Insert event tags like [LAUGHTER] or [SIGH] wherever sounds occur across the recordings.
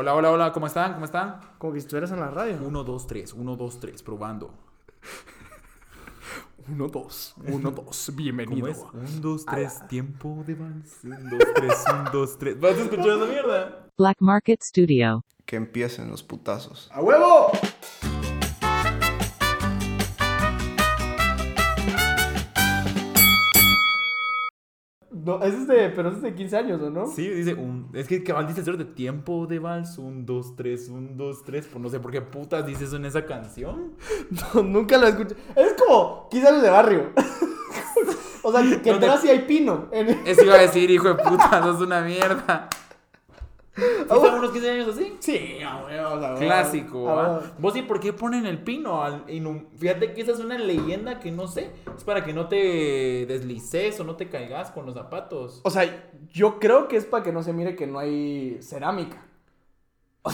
Hola, hola, hola, ¿cómo están? ¿Cómo están? Como que si estuvieras en la radio. 1, 2, 3, 1, 2, 3, probando. 1, 2, 1, 2, bienvenido. 1, 2, 3, tiempo de vals. 1, 2, 3, 1, 2, 3. ¿Vas a escuchar esa mierda? Black Market Studio. Que empiecen los putazos. ¡A huevo! No, ese es de, pero ese es de 15 años, ¿o no? Sí, dice un. Es que cabal dice de tiempo de vals. 1, 2, 3, 1, 2, 3. Pues no sé por qué putas dice eso en esa canción. [LAUGHS] No, nunca lo escuché. Es como 15 años de barrio. [LAUGHS] o sea, que, que sí hay pino. En- Eso iba a decir, hijo de puta, [LAUGHS] sos una mierda. ¿Fuiste unos 15 años así? Sí, a huevo, a huevo. Clásico, A ¿va? huevo. Vos sí, ¿por qué ponen el pino? al- Fíjate que esa es una leyenda que no sé. Es para que no te deslices o no te caigas con los zapatos. O sea, yo creo que es para que no se mire que no hay cerámica.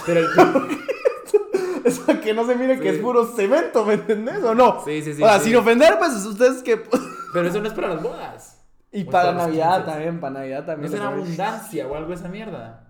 Pero el [LAUGHS] Es para que no se mire que es puro cemento, ¿me entendés? ¿O no? Sí, sí, sí, O sea, sí. sin ofender, pues ustedes que. [LAUGHS] Pero eso no es para las bodas. Y para Navidad 15. también, para Navidad No también. será le ponen. abundancia o algo esa mierda.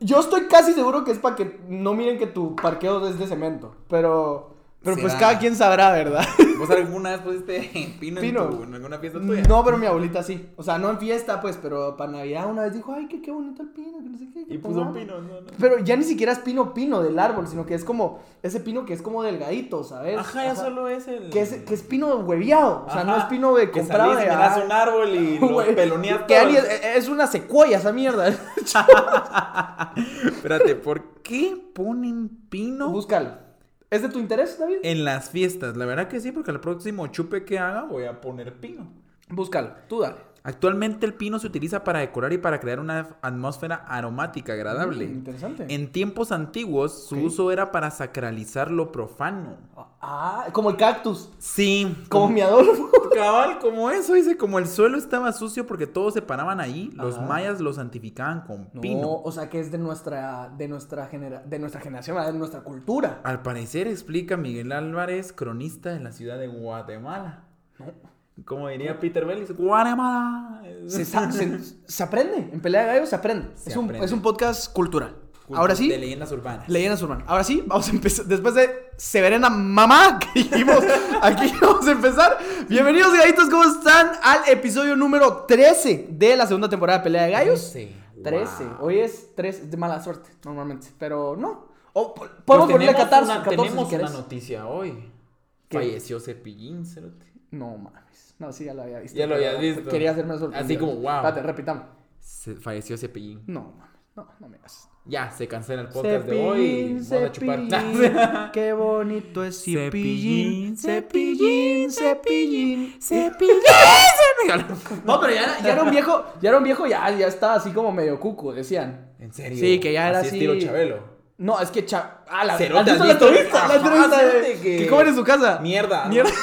Yo estoy casi seguro que es para que no miren que tu parqueo es de cemento. Pero. Pero pues cada quien sabrá, ¿verdad? ¿Vos alguna vez pusiste pino, Pino. En, tu- en alguna fiesta tuya? No, pero mi abuelita sí. O sea, no en fiesta, pues, pero para Navidad una vez dijo, ay, que qué bonito el pino, que no sé qué. que Y puso un pongamos". pino, no, no. Pero ya ni siquiera es pino pino del árbol, sino que es como ese pino que es como delgadito, ¿sabes? Ajá, ya solo es el. Que es, que es pino hueveado, o sea, no es pino de Que comprado salís de mirás ah, un árbol y lo peloneas que todo. es, es una secuoya esa mierda. [LAUGHS] Espérate, ¿por qué ponen pino Búscalo. ¿Es de tu interés, David? en las fiestas? La verdad que sí, porque al próximo chupe que haga voy a poner pino. Búscalo, tú dale. Actualmente el pino se utiliza para decorar y para crear una atmósfera aromática agradable. Mm, interesante. En tiempos antiguos, su uso era para sacralizar lo profano. Ah, como el cactus. Sí, Como mi Adolfo. [LAUGHS] Cabal, como eso, dice, como el suelo estaba sucio porque todos se paraban ahí, los Ajá. mayas lo santificaban con pino. No, o sea que es de nuestra, de nuestra genera, de nuestra generación, de nuestra cultura. Al parecer, explica Miguel Álvarez, cronista de la ciudad de Guatemala. Como diría Peter Bellis, Guatemala. Se, se- se aprende, en pelea de gallos se aprende. Se es, un, aprende. es un podcast cultural. Ahora sí, De leyendas urbanas. leyendas urbanas. Ahora sí, vamos a empezar. Después de Severena Mamá [LAUGHS] que dijimos, aquí [LAUGHS] vamos a empezar. Bienvenidos, gallitos, ¿cómo están? Al episodio número 13 de la segunda temporada de Pelea de Gallos. 13. 13. Wow. Hoy es 3 de mala suerte, normalmente. Pero no. O Pues podemos ponerle tenemos 14, una, 14 tenemos si una noticia hoy. ¿Qué? Falleció Cepillín, cerote. No mames. No, sí, ya lo había visto. Ya lo pero habías visto. Quería hacerme sorprendido. Así como, wow. Espérate, repitamos. Se- falleció Cepillín. No, mames. No, no me hagas. Ya, se cancela el podcast de hoy. y Cepillín, Vamos a chupar. cepillín, [LAUGHS] qué bonito es cepillín, cepillín, cepillín, Cepillín. [LAUGHS] No, pero ya era, ya era un viejo, ya era un viejo, ya, ya estaba así como medio cuco, decían. ¿En serio? Sí, que ya era así. estilo Chabelo. No, es que cha... Ah, la, Cerote, ¿has ¿has visto la entrevista? La Ajá, entrevista de... que- en su casa. Mierda. ¿no? Mierda. [LAUGHS]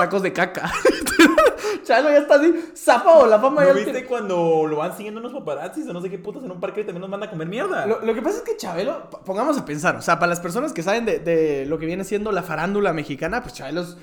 Tacos de caca. [LAUGHS] Chalo ya está así, zafado, la fama ¿No ya... viste cuando lo van siguiendo unos paparazzis o no sé qué putas en un parque y también nos manda a comer mierda? Lo, lo que pasa es que Chabelo, pongamos a pensar, o sea, para las personas que saben de, de lo que viene siendo la farándula mexicana, pues Chabelo es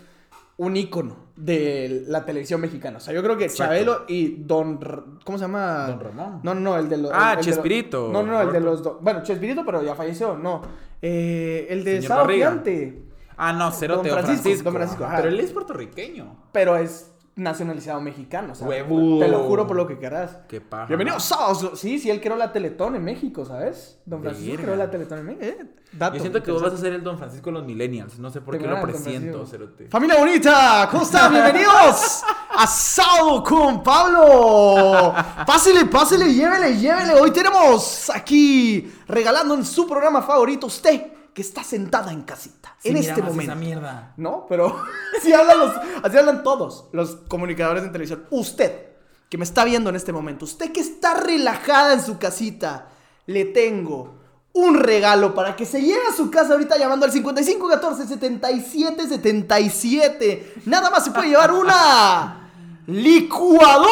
un ícono de la televisión mexicana. O sea, yo creo que Exacto. Chabelo y Don... R- ¿Cómo se llama? Don Ramón. No, no, no, el de los... Ah, el- el Chespirito. no, no, no, el de los... do- Bueno, Chespirito, pero ya falleció, no. Eh, el de Sábado. Gigante. Ah, no, cerote, Don Francisco, Francisco. don Francisco, ajá. Pero él es puertorriqueño. Pero es nacionalizado mexicano, o sea, Huevudo. Te lo juro por lo que querrás. Qué paja. Bienvenidos sábados. Sí, sí, él creó la Teletón en México, ¿sabes? Don Francisco Verga. creó la Teletón en México. Eh, dato Yo siento que vos vas a ser el Don Francisco de los millennials. No sé por Te qué lo presiento, cerote. Familia bonita, ¿cómo están? Bienvenidos a Sábado con Pablo. Pásele, pásele, llévele, llévele. Hoy tenemos aquí regalando en su programa favorito usted que está sentada en casita Sí, en este momento. esa mierda. No, pero [LAUGHS] así hablan, los, así hablan todos los comunicadores en televisión. Usted, que me está viendo en este momento, usted que está relajada en su casita, le tengo un regalo para que se lleve a su casa ahorita llamando al 5514 77 77. Nada más se puede llevar una [LAUGHS] licuadora.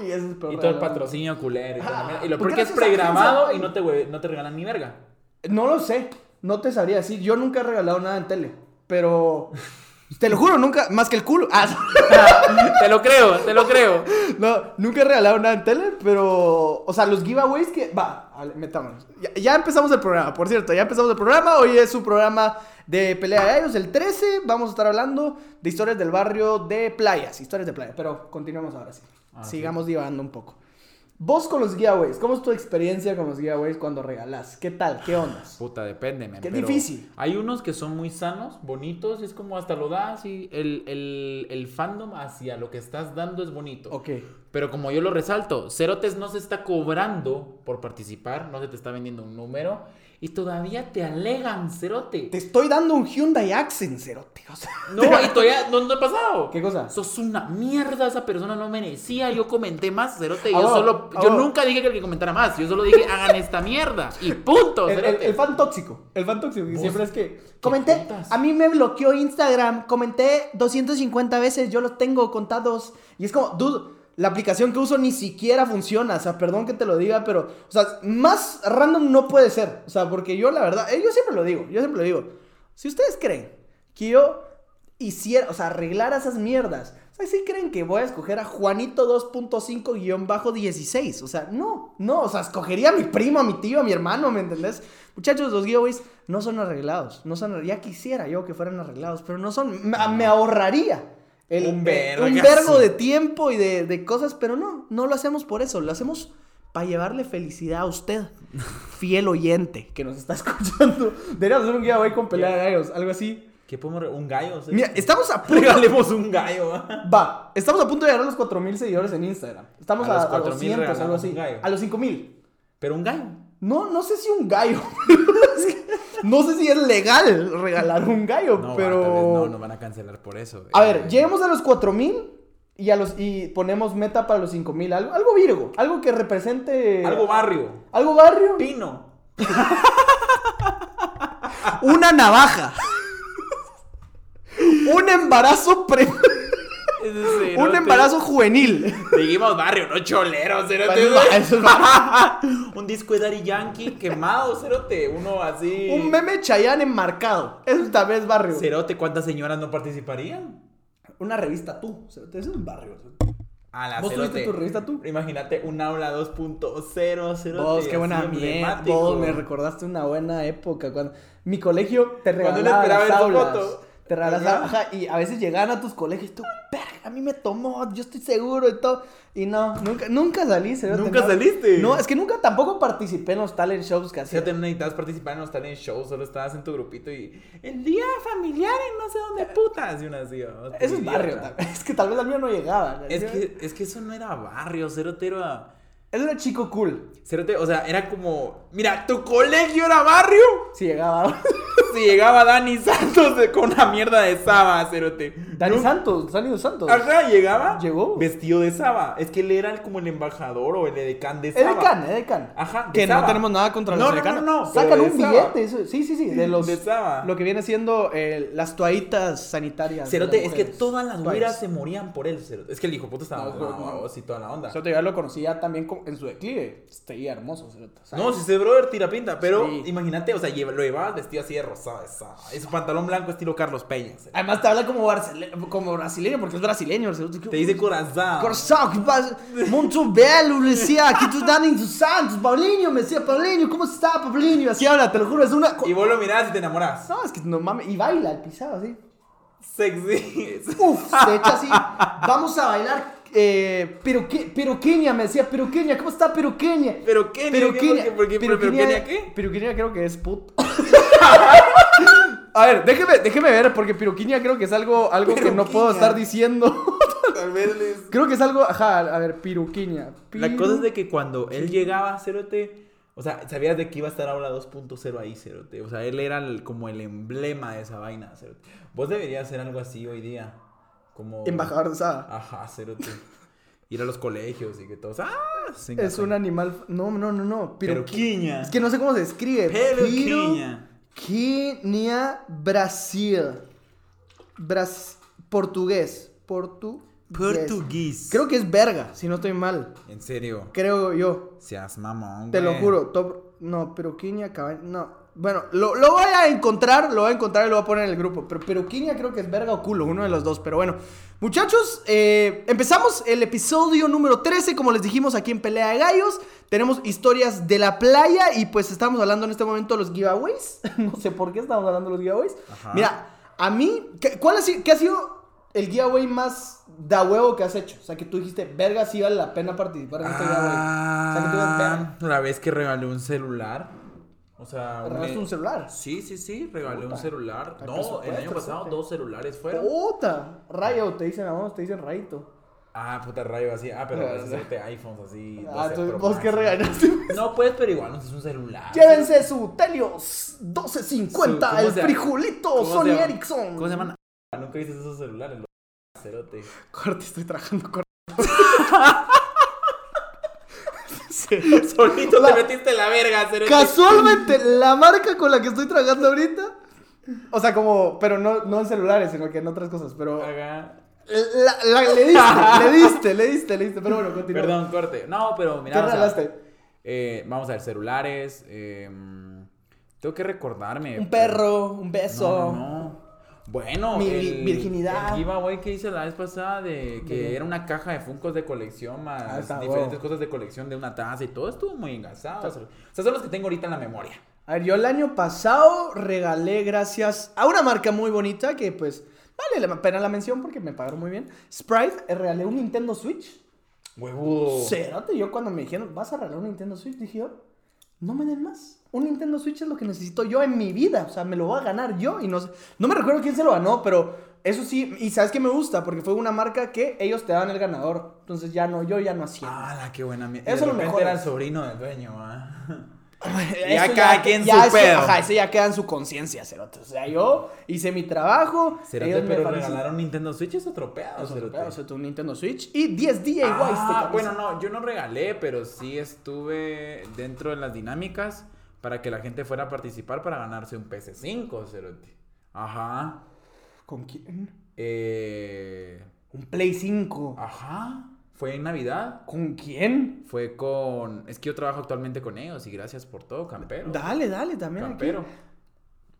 Y, es Y todo el patrocinio culero. Y, Ah, y lo ¿por peor qué que es pregrabado y no te, no te regalan ni verga. No lo sé, no te sabría decir. Yo nunca he regalado nada en tele, pero Te lo juro, nunca, más que el culo. Ah, [LAUGHS] te lo creo, te lo creo. no, nunca he regalado nada en tele, pero, o sea, los giveaways que, va, vale, metámonos. Ya, ya empezamos el programa, por cierto, ya empezamos el programa. Hoy es un programa de pelea de gallos, el 13. Vamos a estar hablando de historias del barrio de playas, historias de playa. Pero continuemos ahora sí. Ah, Sigamos divagando un poco. Vos con los giveaways, ¿cómo es tu experiencia con los giveaways cuando regalás? ¿Qué tal? ¿Qué ondas? [SIGHS] Puta, depende, man, Qué pero difícil. Hay unos que son muy sanos, bonitos, y es como hasta lo das y el, el, el fandom hacia lo que estás dando es bonito. Ok. Pero como yo lo resalto, Cerotes no se está cobrando por participar, no se te está vendiendo un número y todavía te alegan, Cerote. Te estoy dando un Hyundai Accent, cerote. O sea, No, y todavía no, no ha pasado. ¿Qué cosa? Sos una mierda, esa persona no merecía. Yo comenté más, Cerote. Yo Ah, bueno, solo, yo nunca dije que el que comentara más. Yo solo dije, hagan esta mierda. Y punto, El, el- Cerote. el fan tóxico. El fan tóxico. que Vos, siempre es que. ¿qué Comenté. A mí me bloqueó Instagram. Comenté 250 veces. Yo los tengo contados. Y es como, dude. La aplicación que uso ni siquiera funciona. O sea, perdón que te lo diga, pero. O sea, más random no puede ser. O sea, porque yo, la verdad. eh, yo siempre lo digo. Yo siempre lo digo. Si ustedes creen que yo hiciera. O sea, arreglara esas mierdas. O sea, si creen que voy a escoger a Juanito 2.5-16. O sea, no, no. O sea, escogería a mi primo, a mi tío, a mi hermano, ¿me entendés? Muchachos, los giveaways no son arreglados. No son, ya quisiera yo que fueran arreglados, pero no son. Me ahorraría. El, Un eh, un vergo de tiempo y de, de cosas, pero no, no lo hacemos por eso, lo hacemos para llevarle felicidad a usted, [LAUGHS] fiel oyente que nos está escuchando. Deberíamos hacer un giveaway con pelea de gallos, algo así. ¿Qué podemos Un gallo. Mira, estamos a [LAUGHS] punto. Regalemos un gallo. ¿va? Va, estamos a punto de llegar a los 4000 seguidores en Instagram. Estamos A a, los a 4,000 200, algo así. A los 5000. Pero un gallo. No, no sé si un gallo. [LAUGHS] [LAUGHS] No sé si es legal regalar un gallo, No, pero. va, tal vez no, nos van a cancelar por eso. A Eh, ver, lleguemos a los 4000 y a los y ponemos meta para los 5000, algo, algo virgo, algo que represente Algo barrio. algo barrio, Pino. [LAUGHS] una navaja. un embarazo pre- Un cerote. embarazo juvenil. Dijimos barrio, no cholero, cerote. Es- [LAUGHS] es un disco de Daddy Yankee quemado, cerote. Uno así. un meme Chayanne enmarcado. Eso tal vez barrio. Cerote, ¿cuántas señoras no participarían? Una revista tú, eso es un barrio. A la ¿Vos cerote. tuviste tu revista tú? Imagínate un aula 2.0, cerote. Vos, qué buena mierda. Vos me recordaste una buena época cuando mi colegio te regalaba las aulas. foto. Te regalaba, Ajá. ajá, y a veces llegaban a tus colegios y tú, "Verga, a mí me tomó, yo estoy seguro y todo. Y no, nunca, nunca salí. cerote, ¿Nunca saliste? No, es que nunca tampoco participé en los talent shows que hacía. Fíjate, no necesitabas participar en los talent shows, solo estabas en tu grupito y el día familiar en no sé dónde putas y una así. oh, Eso es barrio. [LAUGHS] Es que tal vez al mío no llegaba. Es que, es que eso no era barrio, era... Él era chico cool. Cerote, o sea, era como... Mira, tu colegio era barrio. Si llegaba. [LAUGHS] Si llegaba Dani Santos de- con una mierda de Saba, cerote. Dani No- Santos, Dani Santos. Ajá, llegaba. Llegó. Vestido de Saba. Es que él era como el embajador o el edecán de Saba. Edecán, Edecán. Ajá, de Que no tenemos nada contra No, los no, edecanos. no, no, Sacan un Saba. billete. eso- sí, sí, sí. De los. De Saba. Lo que viene siendo eh, las toallitas sanitarias. de Cerote, es que todas las güeras se morían por él, cerote. Es que el hijo puto estaba No, no, no. así toda la onda. Cerote, yo ya lo conocí ya también con- en su declive. Seguía hermoso, sea, No, si ese brother tira pinta, pero Sí. imagínate, o sea, lleva- lo llevaba vestido así de rosado. Y su pantalón blanco estilo Carlos Peña. Además te habla como, como brasileño, porque es brasileño. Te dice corazón. Coração, que passa. Muito belo, me decía, aqui tu Dani dos Santos, Paulinho, me decía, Paulinho, ¿cómo está, Paulinho? Así habla, te lo juro, es una. Y vos lo mirás y te enamoras. No, es que no mames, y baila el pisado así. Sexy. Uf, se echa así. Vamos a bailar. Eh, pero qué, pero Kenia me decía, pero Kenia, ¿cómo está pero Kenia? Pero Kenia, pero ¿qué? Kenia, ¿Por qué? ¿Por qué? ¿Pero Kenia qué? Pero Kenia creo que es put. [LAUGHS] A ver, déjeme, déjeme ver, porque piruquiña creo que es algo, algo que no puedo estar diciendo. [LAUGHS] Tal vez les... creo que es algo, ajá, a ver, piruquiña. La cosa es de que cuando él llegaba, Cerote, o sea, sabías de que iba a estar ahora 2.0 ahí, Cerote. O sea, él era el- como el emblema de esa vaina, Cerote. Vos deberías hacer algo así hoy día. Como... Embajador de Saba. Ajá, Cerote. [LAUGHS] Ir a los colegios y que todos... ¡Ah! Es un animal. No, no, no, no. Peruquiña. Es que no sé cómo se escribe. Peruquiña. Piruquiña, Brasil. Bras portugués. Portugués. Portugués. Creo que es verga, si no estoy mal. En serio. Creo yo. Seas mamón, Te lo juro. top- No, pero Quiña, cabaña. No. Bueno, lo, lo voy a encontrar, lo voy a encontrar y lo voy a poner en el grupo. Pero Peruquinia creo que es verga o culo, uno de los dos. Pero bueno, muchachos, eh, empezamos el episodio número 13, como les dijimos aquí en Pelea de Gallos. Tenemos historias de la playa y pues estamos hablando en este momento de los giveaways. [LAUGHS] no sé por qué estamos hablando de los giveaways. Ajá. Mira, a mí, ¿qué, ¿cuál ha sido, qué ha sido el giveaway más da huevo que has hecho? O sea, que tú dijiste, verga, sí vale la pena participar en este giveaway. O sea, que tú digas, verga, Ah, la vez que regalé un celular. O sea, regalaste un celular. Sí, sí, sí, regalé Puta. un celular. No, el año pasado dos celulares fueron. Puta, rayo, te dicen a vos, te dicen rayito. Ah, puta rayo, así. Ah, pero Ah, ese sí. de iPhones así. Ah, 12 tú, Pro vos que regalaste. [LAUGHS] No, pues, pero igual no es un celular. Llévense su Telios 1250, Su- ¿cómo el frijolito ¿Cómo se Sony? Ericsson. ¿Cómo se llaman? Ah, Nunca viste esos celulares, los cerote. Corte, estoy trabajando con. Solito La- te metiste la verga, cerote. Casualmente, la marca con la que estoy trabajando ahorita. O sea, como. Pero no, no en celulares, sino que en otras cosas. Pero. Ajá. la- la- le diste, le diste, le diste, le diste. Pero bueno, continúa. Perdón, corte. No, pero mira. ¿Qué o sea, regalaste? eh, vamos a ver, celulares. eh, tengo que recordarme. Un perro, un beso. No, no, no. Bueno, Mi el, virginidad. El giveaway que hice la vez pasada de que era una caja de funcos de colección Ah, más está diferentes huevo. cosas de colección de una taza y todo estuvo muy engasado. O sea, son los que tengo ahorita en la memoria. A ver, yo el año pasado regalé gracias a una marca muy bonita que pues vale la pena la mención porque me pagaron muy bien. Sprite, eh, regalé un Nintendo Switch. Huevudo. Cérate, yo cuando me dijeron, vas a regalar un Nintendo Switch, dije yo, no me den más. Un Nintendo Switch es lo que necesito yo en mi vida. O sea, me lo voy a ganar yo. Y no sé, no me recuerdo quién se lo ganó, pero eso sí, y sabes que me gusta, porque fue una marca que ellos te daban el ganador. Entonces ya no, yo ya no hacía. Ah, qué buena mierda. Eso es lo mejor. era el sobrino del dueño, [LAUGHS] [LAUGHS] Eso Ya cada quien ya su eso- pedo. Ajá, eso ya queda en su conciencia, cerote. O sea, yo hice mi trabajo. Cerote, ellos me pero felicitaron. regalar un Nintendo Switch es otro pedo, Eso, cerote. O sea, un Nintendo Switch y 10 DIYs. Ah, cabeza. bueno, no, yo no regalé, pero sí estuve dentro de las dinámicas para que la gente fuera a participar para ganarse un PS5, cerote. Ajá. ¿Con quién? Eh, Un Play 5. ajá. Fue en Navidad. ¿Con quién? Fue con. Es que yo trabajo actualmente con ellos y gracias por todo, campero. Dale, dale, también. aquí. Campero.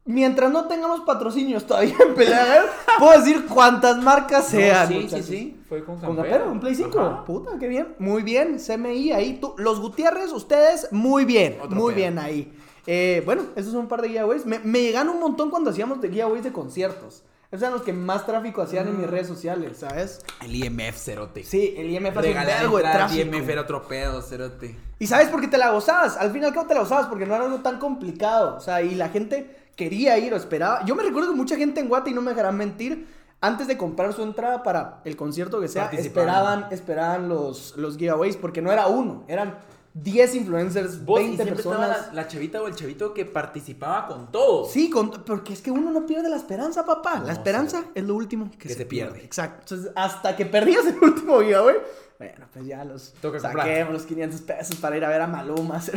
Mientras no tengamos patrocinios todavía en pelea, [LAUGHS] puedo decir cuántas marcas sean. sí, sí, muchachos. sí. Fue con Con campero. Campero, un Play 5. Ajá. Puta, qué bien. Muy bien, CMI ahí. Tú, los Gutiérrez, ustedes, muy bien. Otro muy pedo. bien ahí. Eh, bueno, esos son un par de giveaways. Me, me llegan un montón cuando hacíamos de giveaways de conciertos. Esos eran los que más tráfico hacían en mis redes sociales, ¿sabes? El IMF, cerote. Sí, el IMF Regalar vergo de tráfico. IMF era otro pedo, cerote. Y sabes por qué te la gozabas. Al fin y al cabo te la gozabas porque no era algo tan complicado. O sea, y la gente quería ir o esperaba. Yo me recuerdo que mucha gente en Guate, y no me dejarán mentir, antes de comprar su entrada para el concierto que sea, esperaban, esperaban los, los giveaways porque no era uno, eran 10 influencers, Vos, y 20 siempre estaba personas. la, la chavita o el chavito que participaba con todo. Sí, con- porque es que uno no pierde la esperanza, papá. No, la esperanza sí. es lo último que, Que se pierde. Exacto. Entonces, hasta que perdías el [LAUGHS] último giveaway, bueno, pues ya los Toca saquemos los 500 pesos para ir a ver a Maluma. [LAUGHS]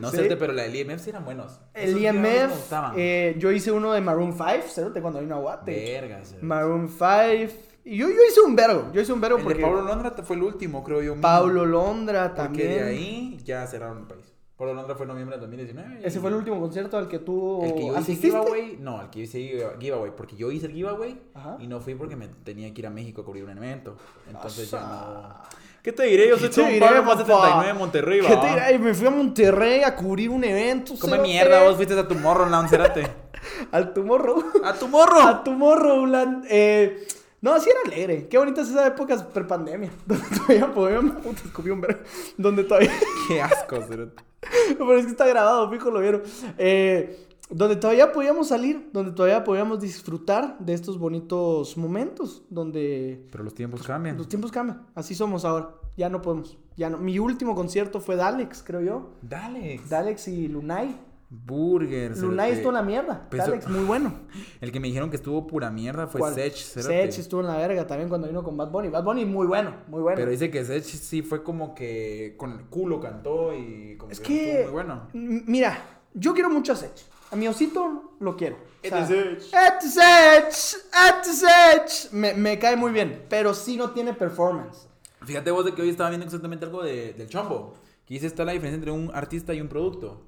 No Sí. sé, pero la del IMF sí eran buenos. El Esos IMF, eh, yo hice uno de Maroon 5, cerote, cuando vino a Guate. Verga. Maroon 5. Y yo, yo hice un vergo, yo hice un vergo El porque de Pablo Londra fue el último, creo yo. mismo. Pablo Londra Porque también. de ahí ya cerraron el país. Pablo Londra fue en noviembre de 2019. y- Ese fue el último concierto al que tú El que yo hice asististe. giveaway, no, el que yo hice giveaway, porque yo hice el giveaway Ajá. y no fui porque me tenía que ir a México a cubrir un evento. Entonces ya no. ¿Qué te diré? Yo soy ¿Qué Pablo más papá? 79 de Monterrey, ¿Qué va. te diré? Me fui a Monterrey a cubrir un evento. Come mierda, vos fuiste a tu morro, Cérate. [LAUGHS] Al Tomorrow. ¡A tu morro! a Tomorrowland. Eh, no, sí era alegre. Qué bonitas esas épocas prepandemia. [LAUGHS] Donde todavía podíamos. Puta, escupí un vergo. Donde todavía. [LAUGHS] Qué asco. Pero es que está grabado, fijo, lo vieron. Eh, donde todavía podíamos salir, donde todavía podíamos disfrutar de estos bonitos momentos, donde Pero los tiempos cambian. los tiempos cambian. Así somos ahora. Ya no podemos. Ya no. Mi último concierto fue Dalex, creo yo. Dale. Dalex y Lunay. Burger. Lunay estuvo en la mierda. Pues, Dalex, [LAUGHS] muy bueno. El que me dijeron que estuvo pura mierda fue ¿Cuál? Sech. Sech estuvo en la verga también cuando vino con Bad Bunny. Bad Bunny muy bueno, muy bueno. Pero dice que Sech sí fue como que con el culo cantó y como es que, que, estuvo muy bueno. mira, yo quiero mucho a Sech. A mi osito lo quiero. O sea, Este Sech. Este Sech, este Sech. Me, me cae muy bien, pero sí no tiene performance. Fíjate vos de que hoy estaba viendo exactamente algo de, del chombo. Que dice, está la diferencia entre un artista y un producto.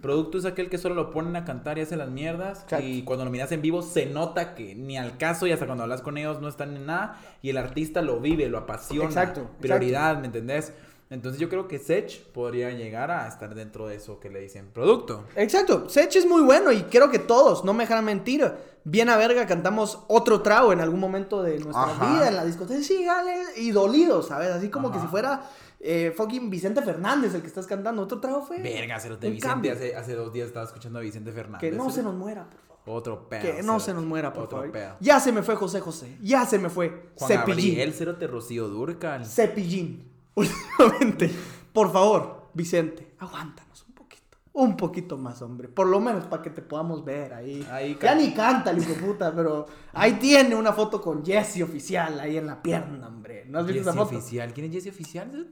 Producto es aquel que solo lo ponen a cantar y hace las mierdas. Exacto. Y cuando lo miras en vivo se nota que ni al caso y hasta cuando hablas con ellos no están en nada. Y el artista lo vive, lo apasiona. Exacto, Prioridad, ¿me entendés? Entonces yo creo que Sech podría llegar a estar dentro de eso que le dicen producto. Exacto, Sech es muy bueno y creo que todos, no me dejarán mentir. Bien a verga, cantamos otro trago en algún momento de nuestra Ajá. vida en la discoteca. Sí, gale, y dolidos, ¿sabes? Así como que si fuera eh, fucking Vicente Fernández el que estás cantando. Otro trago fue. Verga, Cerote. un Vicente, hace, hace dos días estaba escuchando a Vicente Fernández. Que no se nos muera, por favor. Otro pedo. Que no se nos muera, por Otro favor. pedo. Ya se me fue José José. Ya se me fue. Juan Cepillín. Gabriel, Cerote, Rocío Durcal. Cepillín. [LAUGHS] Últimamente. Por favor, Vicente, aguántanos un poquito. Un poquito más, hombre. Por lo menos para que te podamos ver ahí. Ahí ya ni canta el hijo de puta, pero ahí tiene una foto con Jesse oficial ahí en la pierna, hombre. ¿No has visto esa Jesse foto? Oficial. ¿Quién es Jesse Oficial?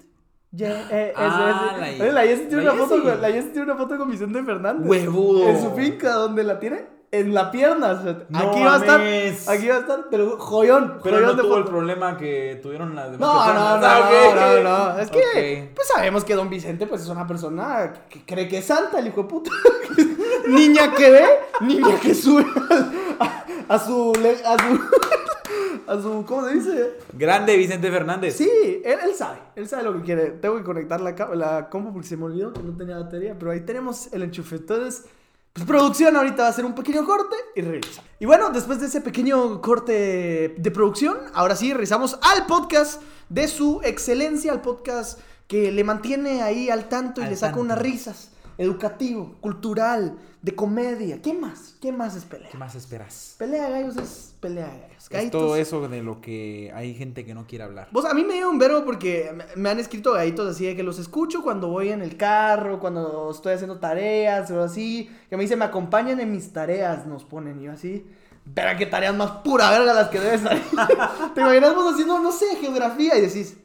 Cerote? Ye- eh, Ah, ese. la- la tiene una foto con, la Jessie tiene una foto con Vicente Fernández. Huevudo. En su finca, donde la tiene en la pierna. o sea, No aquí va a estar. Aquí va a estar, pero joyón. Pero joyón no tuvo el problema que tuvieron las demás No, no, Ah, no, no, no. Es que, pues sabemos que Don Vicente, pues es una persona que cree que es santa, el hijo de puta. [LAUGHS] niña que ve, niña que sube al- a, su, a su, [LAUGHS] a su, ¿cómo se dice? Grande Vicente Fernández. Sí, él, él sabe, él sabe lo que quiere. Tengo que conectar la, la compu porque se me olvidó que no tenía batería, pero ahí tenemos el enchufe. Entonces, pues producción ahorita va a hacer un pequeño corte y regresa. Y bueno, después de ese pequeño corte de producción, ahora sí regresamos al podcast de su excelencia, al podcast que le mantiene ahí al tanto y Al le saca tanto. unas risas. Educativo, cultural, de comedia. ¿Qué más? ¿Qué más es pelea? ¿Qué más esperas? Pelea de gallos es pelea de gallos. Es todo eso de lo que hay gente que no quiere hablar. Vos, a mí me dio un verbo porque me- han escrito gallitos así de que los escucho cuando voy en el carro, cuando estoy haciendo tareas o así. Que me dicen, me acompañan en mis tareas, nos ponen. Y yo así, verga, qué tareas más pura verga las que debes hacer. [LAUGHS] Te imaginas vos haciendo, no sé, geografía y decís,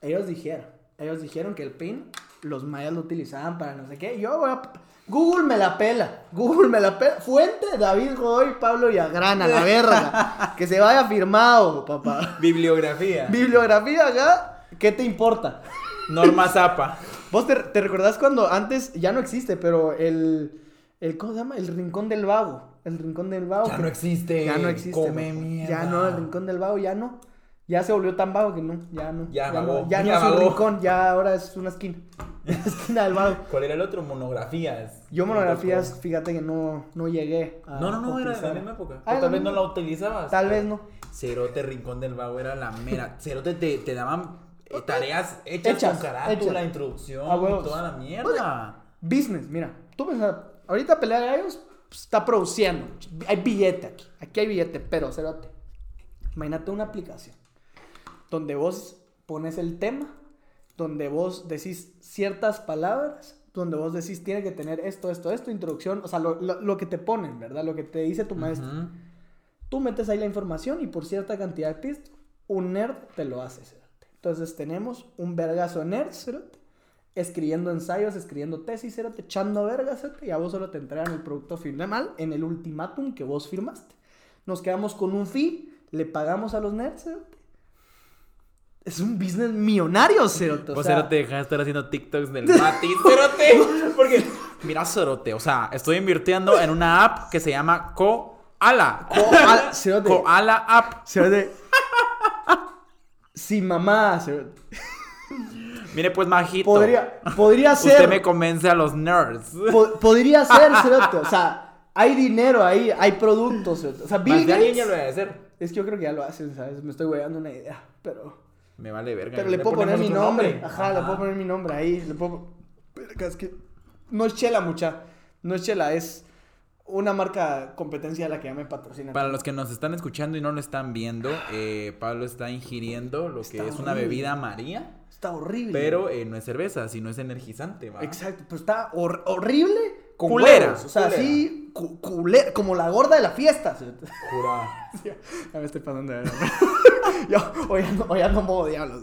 ellos dijeron, ellos dijeron que el pin, los mayas lo utilizaban para no sé qué. Yo voy a... Google me la pela, Google me la pela. Fuente, David Godoy, Pablo Yagrana, la verga. Que se vaya firmado, papá. Bibliografía. Bibliografía acá, ¿qué te importa? Norma Zapa. ¿Vos te, te recordás cuando antes, ya no existe, pero el, el, ¿cómo se llama? El Rincón del Vago. El Rincón del Vago. Ya que- no existe. Ya no existe. Come mierda. Ya no, el Rincón del Vago ya no. Ya se volvió tan vago que no, ya no. Ya no, vagó, ya no ya es un rincón, ya ahora es una esquina. Una [LAUGHS] esquina del vago. ¿Cuál era el otro? Monografías. Yo monografías, fíjate que no, no llegué a No, no, no, era de la misma época. Ah, O tal vez no la utilizabas. Tal vez no. Cerote Rincón del Vago era la mera. [LAUGHS] Cerote te, te daban eh, tareas hechas, Hechas, con carátula, hechas. introducción, A huevos. toda la mierda. Business, mira, tú pensás, ahorita pelea de gallos pues, está produciendo, hay billete aquí, aquí hay billete, pero cerote. Imagínate una aplicación donde vos pones el tema, donde vos decís ciertas palabras, donde vos decís tiene que tener esto, esto, esto, introducción, o sea, lo, lo- lo que te ponen, ¿verdad? Lo que te dice tu maestro. Tú metes ahí la información y por cierta cantidad de texto, un nerd te lo hace. Entonces tenemos un vergazo nerds, cerote, escribiendo ensayos, escribiendo tesis, cerote, echando vergas, y a vos solo te entregan el producto final en el ultimátum que vos firmaste. Nos quedamos con un fee, le pagamos a los nerds. Es un business millonario, cerote. Vos, sea, Cerote, deja de estar haciendo TikToks del [LAUGHS] Mati, Cerote. Porque, mira, Cerote, o sea, estoy invirtiendo en una app que se llama Koala. Koala, [LAUGHS] cerote. Koala App. cerote. Sin mamá, cerote. Mire, pues, majito. Podría, podría ser. Usted me convence a los nerds. Po- podría ser, cerote. O sea, hay dinero ahí, hay productos, cerote. O sea, Bill alguien ya Gates- lo voy a hacer. Es que yo creo que ya lo hacen, ¿sabes? Me estoy guayando una idea, pero... Me vale verga. Pero le puedo poner mi nombre. Ajá, le puedo poner mi nombre ahí. Le puedo... Verga, es que... No es chela, mucha. No es chela, es una marca competencia a la que ya me patrocina. Para los que nos están escuchando y no lo están viendo, eh, Pablo está ingiriendo lo que Está es una bebida María, Está horrible. pero eh, no es cerveza, sino es energizante, ¿va? Exacto, pero está hor- horrible con Culera, huevos, O sea, culera. así, cu- culera, como la gorda de la fiesta. Jura. [LAUGHS] Ya me estoy pasando de verdad. [LAUGHS] [LAUGHS] Yo hoy ando, hoy ando modo diablos.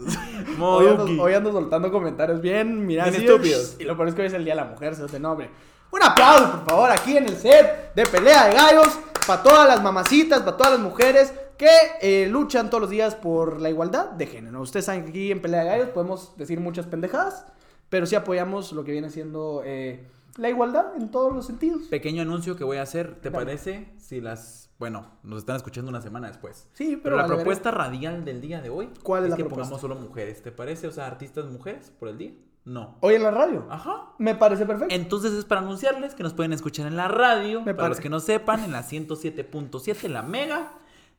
Modo hoy, ando, Uki. hoy ando soltando comentarios bien, mira, Bien estúpidos. Y lo peor es que hoy es el día de la mujer, se no, hombre. Un aplauso, por favor, aquí en el set de pelea de gallos. Para todas las mamacitas, para todas las mujeres que eh, luchan todos los días por la igualdad de género. Ustedes saben que aquí en pelea de gallos podemos decir muchas pendejadas. pero sí apoyamos lo que viene siendo eh, la igualdad en todos los sentidos. Pequeño anuncio que voy a hacer, ¿te Dale. parece? Si las, bueno, nos están escuchando una semana después. Sí, Pero, pero, la propuesta radial del día de hoy ¿Cuál es la que propuesta? pongamos solo mujeres, ¿te parece? O sea, artistas mujeres por el día. No. Hoy en la radio. Ajá. Me parece perfecto. Entonces es para anunciarles que nos pueden escuchar en la radio, Me para los que no sepan, en la 107.7, la Mega,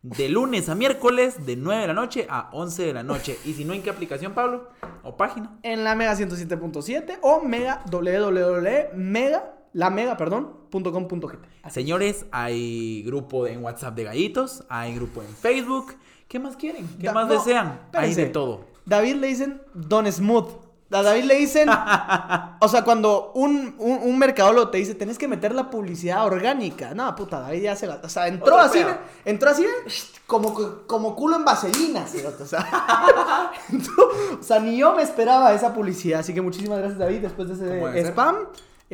de lunes a miércoles, de 9 de la noche a 11 de la noche. Y si no, ¿en qué aplicación, Pablo? ¿O página? En la Mega 107.7 o Mega www.mega la mega, perdón, punto com punto gt. Señores, hay grupo en WhatsApp de gallitos, hay grupo en Facebook. ¿Qué más quieren? ¿Qué Da- más no, desean? Hay de todo. David le dicen Don Smooth. A David le dicen. [LAUGHS] o sea, cuando un, un, un mercadólogo te dice, tenés que meter la publicidad orgánica. No, puta, David ya se la. O sea, entró así, pedo. entró así, como, como culo en vaselina, cerote, O sea, [LAUGHS] entró- o sea, ni yo me esperaba esa publicidad. Así que muchísimas gracias, David, después de ese ser.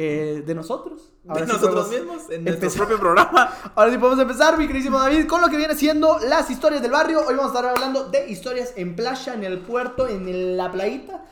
Eh, de nosotros. De sí nosotros mismos, en nuestro empezar. propio programa. [LAUGHS] Ahora sí podemos empezar, mi queridísimo David, con lo que viene siendo las historias del barrio. Hoy vamos a estar hablando de historias en playa, en el puerto, en el- la playita.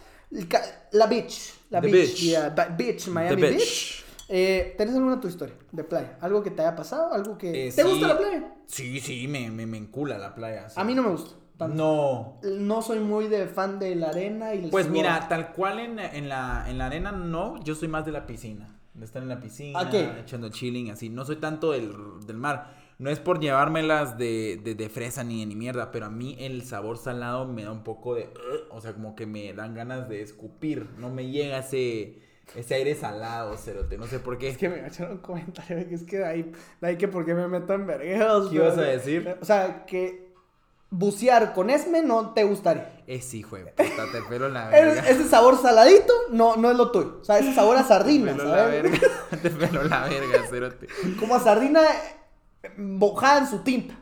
La beach. La beach. beach. yeah, ba- beach, Miami Beach. beach. Eh, ¿Tenés alguna tu historia de playa? ¿Algo que te haya pasado? ¿Algo que... Eh, ¿Te sí. gusta la playa? Sí, sí, me, me, me encula la playa. sí. A mí no me gusta. No. No soy muy de fan de la arena y el Pues sudor. mira, tal cual en, en la, en la arena no, yo soy más de la piscina. De estar en la piscina, ¿A qué? echando chilling, así. No soy tanto del, del mar. No es por llevármelas de, de, de fresa ni, ni mierda, pero a mí el sabor salado me da un poco de... "Ugh", o sea, como que me dan ganas de escupir. No me llega ese, ese aire salado, cerote. No sé por qué. Es que me echaron un comentario que es que de ahí, de ahí que por qué me meto en vergueos. ¿Qué ibas a decir? O sea, que bucear con esme no te gustaría. Es hijo de [LAUGHS] puta, te pelo la verga. ese sabor saladito no, no es lo tuyo. O sea, ese sabor a [LAUGHS] Te sardina, la ¿sabes? verga. [LAUGHS] Te pelo la verga, cerote. Como a sardina eh, mojada en su tinta.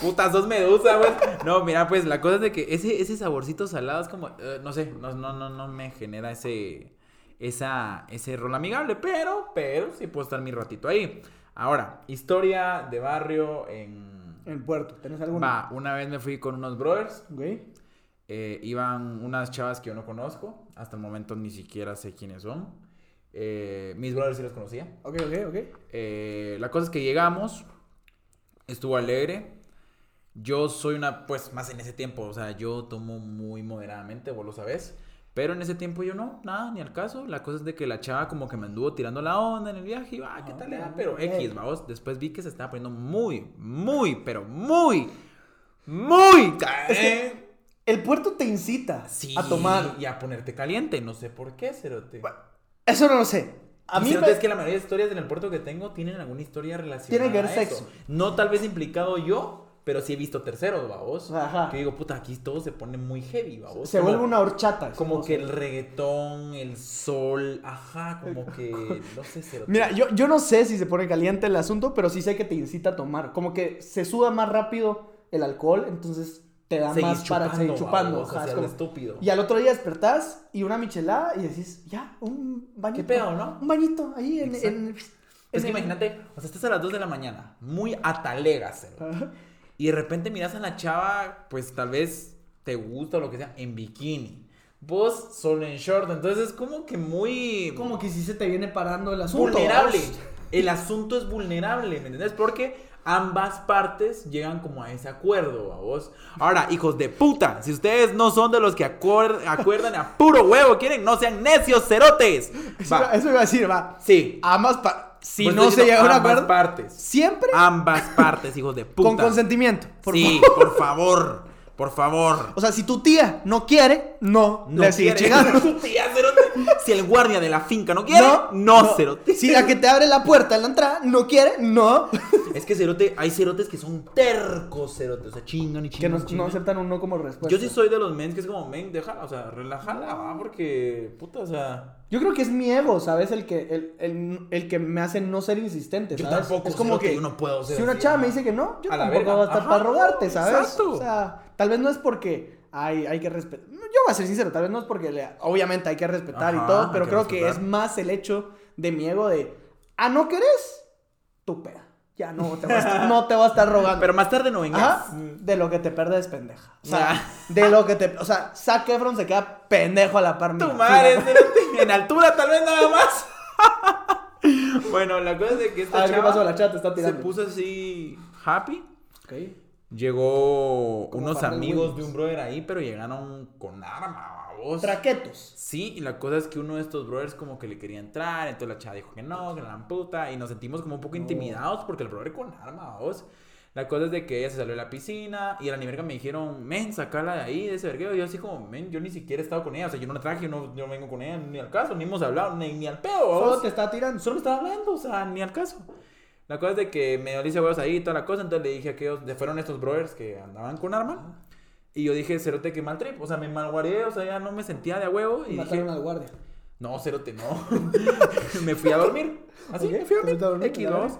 Puta, sos medusa, güey. No, mira, pues la cosa es de que ese, ese saborcito salado es como, eh, no sé, no, no, no, no me genera ese, esa, ese rol amigable, pero, pero sí puedo estar mi ratito ahí. Ahora, historia de barrio en... En el puerto, ¿tenés alguna? Va, una vez me fui con unos brothers, Ok. eh, iban unas chavas que yo no conozco, hasta el momento ni siquiera sé quiénes son. Eh, mis brothers sí los conocía. Ok, ok, ok. Eh, la cosa es que llegamos, estuvo alegre. Yo soy una, pues más en ese tiempo, o sea, yo tomo muy moderadamente, vos lo sabés. Pero en ese tiempo yo no, nada, ni al caso. La cosa es de que la chava como que me anduvo tirando la onda en el viaje y va, ah, ¿qué Ah, tal? era? Pero. X, vamos. Después vi que se estaba poniendo muy, muy, pero muy, muy. Es que el puerto te incita Sí, a tomar. y a ponerte caliente. No sé por qué, Cerote. Eso no lo sé. A mí mí me... es que la mayoría de historias en el puerto que tengo tienen alguna historia relacionada Tiene que ver a eso. sexo. No tal vez implicado yo, pero sí he visto terceros, babos. Ajá. Que digo, puta, aquí todo se pone muy heavy, babos. se Como- vuelve una horchata. Como ¿no? que el reggaetón, el sol, ajá, como que, [LAUGHS] no sé, cerote. Mira, yo, yo no sé si se pone caliente el asunto, pero sí sé que te incita a tomar. Como que se suda más rápido el alcohol, entonces te da Seguís más para seguir chupando. babos, ajá, o sea, como- estúpido. Y al otro día despertás y una michelada y decís, ya, un bañito. ¿Qué pedo, no? Un bañito ahí en... Exacto. en- Es en que el- imagínate, o sea, estás a las 2 de la mañana, muy atalega, cerote. Ajá. Y de repente miras a la chava, pues tal vez te gusta o lo que sea, en bikini. Vos solo en short, entonces es como que muy Como que sí se te viene parando el asunto. vulnerable. El asunto es vulnerable, ¿me entiendes? Porque ambas partes llegan como a ese acuerdo, a vos. Ahora, hijos de puta, si ustedes no son de los que acuer- acuerdan a puro huevo, quieren, no sean necios cerotes. Eso, Va. iba- eso iba a decir, va. Sí. Ambas pa- Si Pues no estoy se llega a un acuerdo, partes. siempre Ambas partes, hijos de puta. con consentimiento. por sí, favor. por favor. Por favor. O sea, si tu tía no quiere, no, No le sigue cerote. [LAUGHS] Si el guardia de la finca no quiere, no, cerote. Si la que te abre la puerta en la entrada no quiere, no. [LAUGHS] Es que cerote, hay cerotes que son tercos, cerote. O sea, chingan y que chingan. no, no chingan. aceptan un no como respuesta. Yo sí soy de los men que es como, men, déjala, o sea, relájala, va, porque, puta, o sea. Yo creo que es mi ego, ¿sabes? El que, el, el- el que me hace no ser insistente, Yo ¿sabes? tampoco, es como que yo no puedo ser si una chava me dice que no, yo A tampoco voy a estar Ajá, para rogarte, ¿sabes? exacto. O sea, tal vez no es porque hay, hay que respetar. Yo voy a ser sincero, tal vez no es porque le- obviamente hay que respetar Ajá, y todo, pero que creo que es más el hecho de mi ego de, ah, ¿no querés? Tu peda. Ya no te va a estar, no te va a estar rogando. Pero más tarde no vengas. Ajá, de lo que te perdes, pendeja. O sea, Ah. de lo que te. O sea, Zac Efron se queda pendejo a la par mía. Tu madre, Sí, en altura tal vez nada más. [LAUGHS] bueno, la cosa es de que A esta ver, ¿qué chava pasó? La chava te está se tirando. puso así happy. Ok. Llegó unos amigos de un brother ahí, pero llegaron con arma, vos. Traquetos. Sí, y la cosa es que uno de estos brothers como que le quería entrar, entonces la chava dijo que no, que la puta, y nos sentimos como un poco No. intimidados porque el brother con arma, vos. La cosa es de que ella se salió de la piscina y a la ni verga me dijeron, men, sacala de ahí, de ese vergueo. Y yo así como, men, yo ni siquiera he estado con ella, o sea, yo no la traje, yo no, yo no vengo con ella ni al caso, ni hemos hablado, ni, ni al pedo, Solo vos. te está tirando. Solo me estaba hablando, o sea, ni al caso. La cosa es de que me dice huevos ahí y toda la cosa, entonces le dije a aquellos, fueron estos brothers que andaban con arma. Y yo dije, cerote, que mal trip, o sea, me malguaré, o sea, ya no me sentía de a huevo. Y Mataron dije, al guardia. no, cerote, no. [LAUGHS] me fui a dormir. Así, Ok, me fui a dormir. dormir, X, la vamos.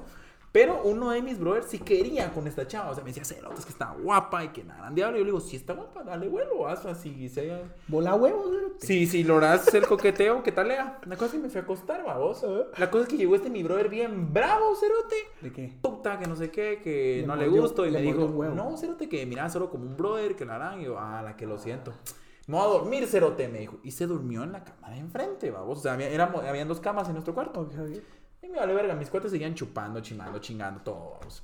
Pero uno de mis brothers sí quería con esta chava. O sea, me decía, cerote, es que está guapa y que nada, diablo. Y yo le digo, si está guapa, dale vuelo, haz así. Si, Bola huevos, güey. si, si logras el coqueteo, ¿qué tal, Lea? La cosa es que me fui a acostar, babos. La cosa es que llegó este mi brother bien bravo, cerote ¿De qué? puta, que no sé qué, que Le no le gusto. Y le me dijo, huevo. no, Cerote, que mira, solo como un brother, que la harán. Y yo, ah, la que lo siento. Me voy a dormir, Cerote, me dijo. Y se durmió en la cama de enfrente, vamos. O sea, había, habían dos camas en nuestro cuarto. Ok, ok. Y me vale verga, mis cuates seguían chupando, chimando, chingando, todo, vamos.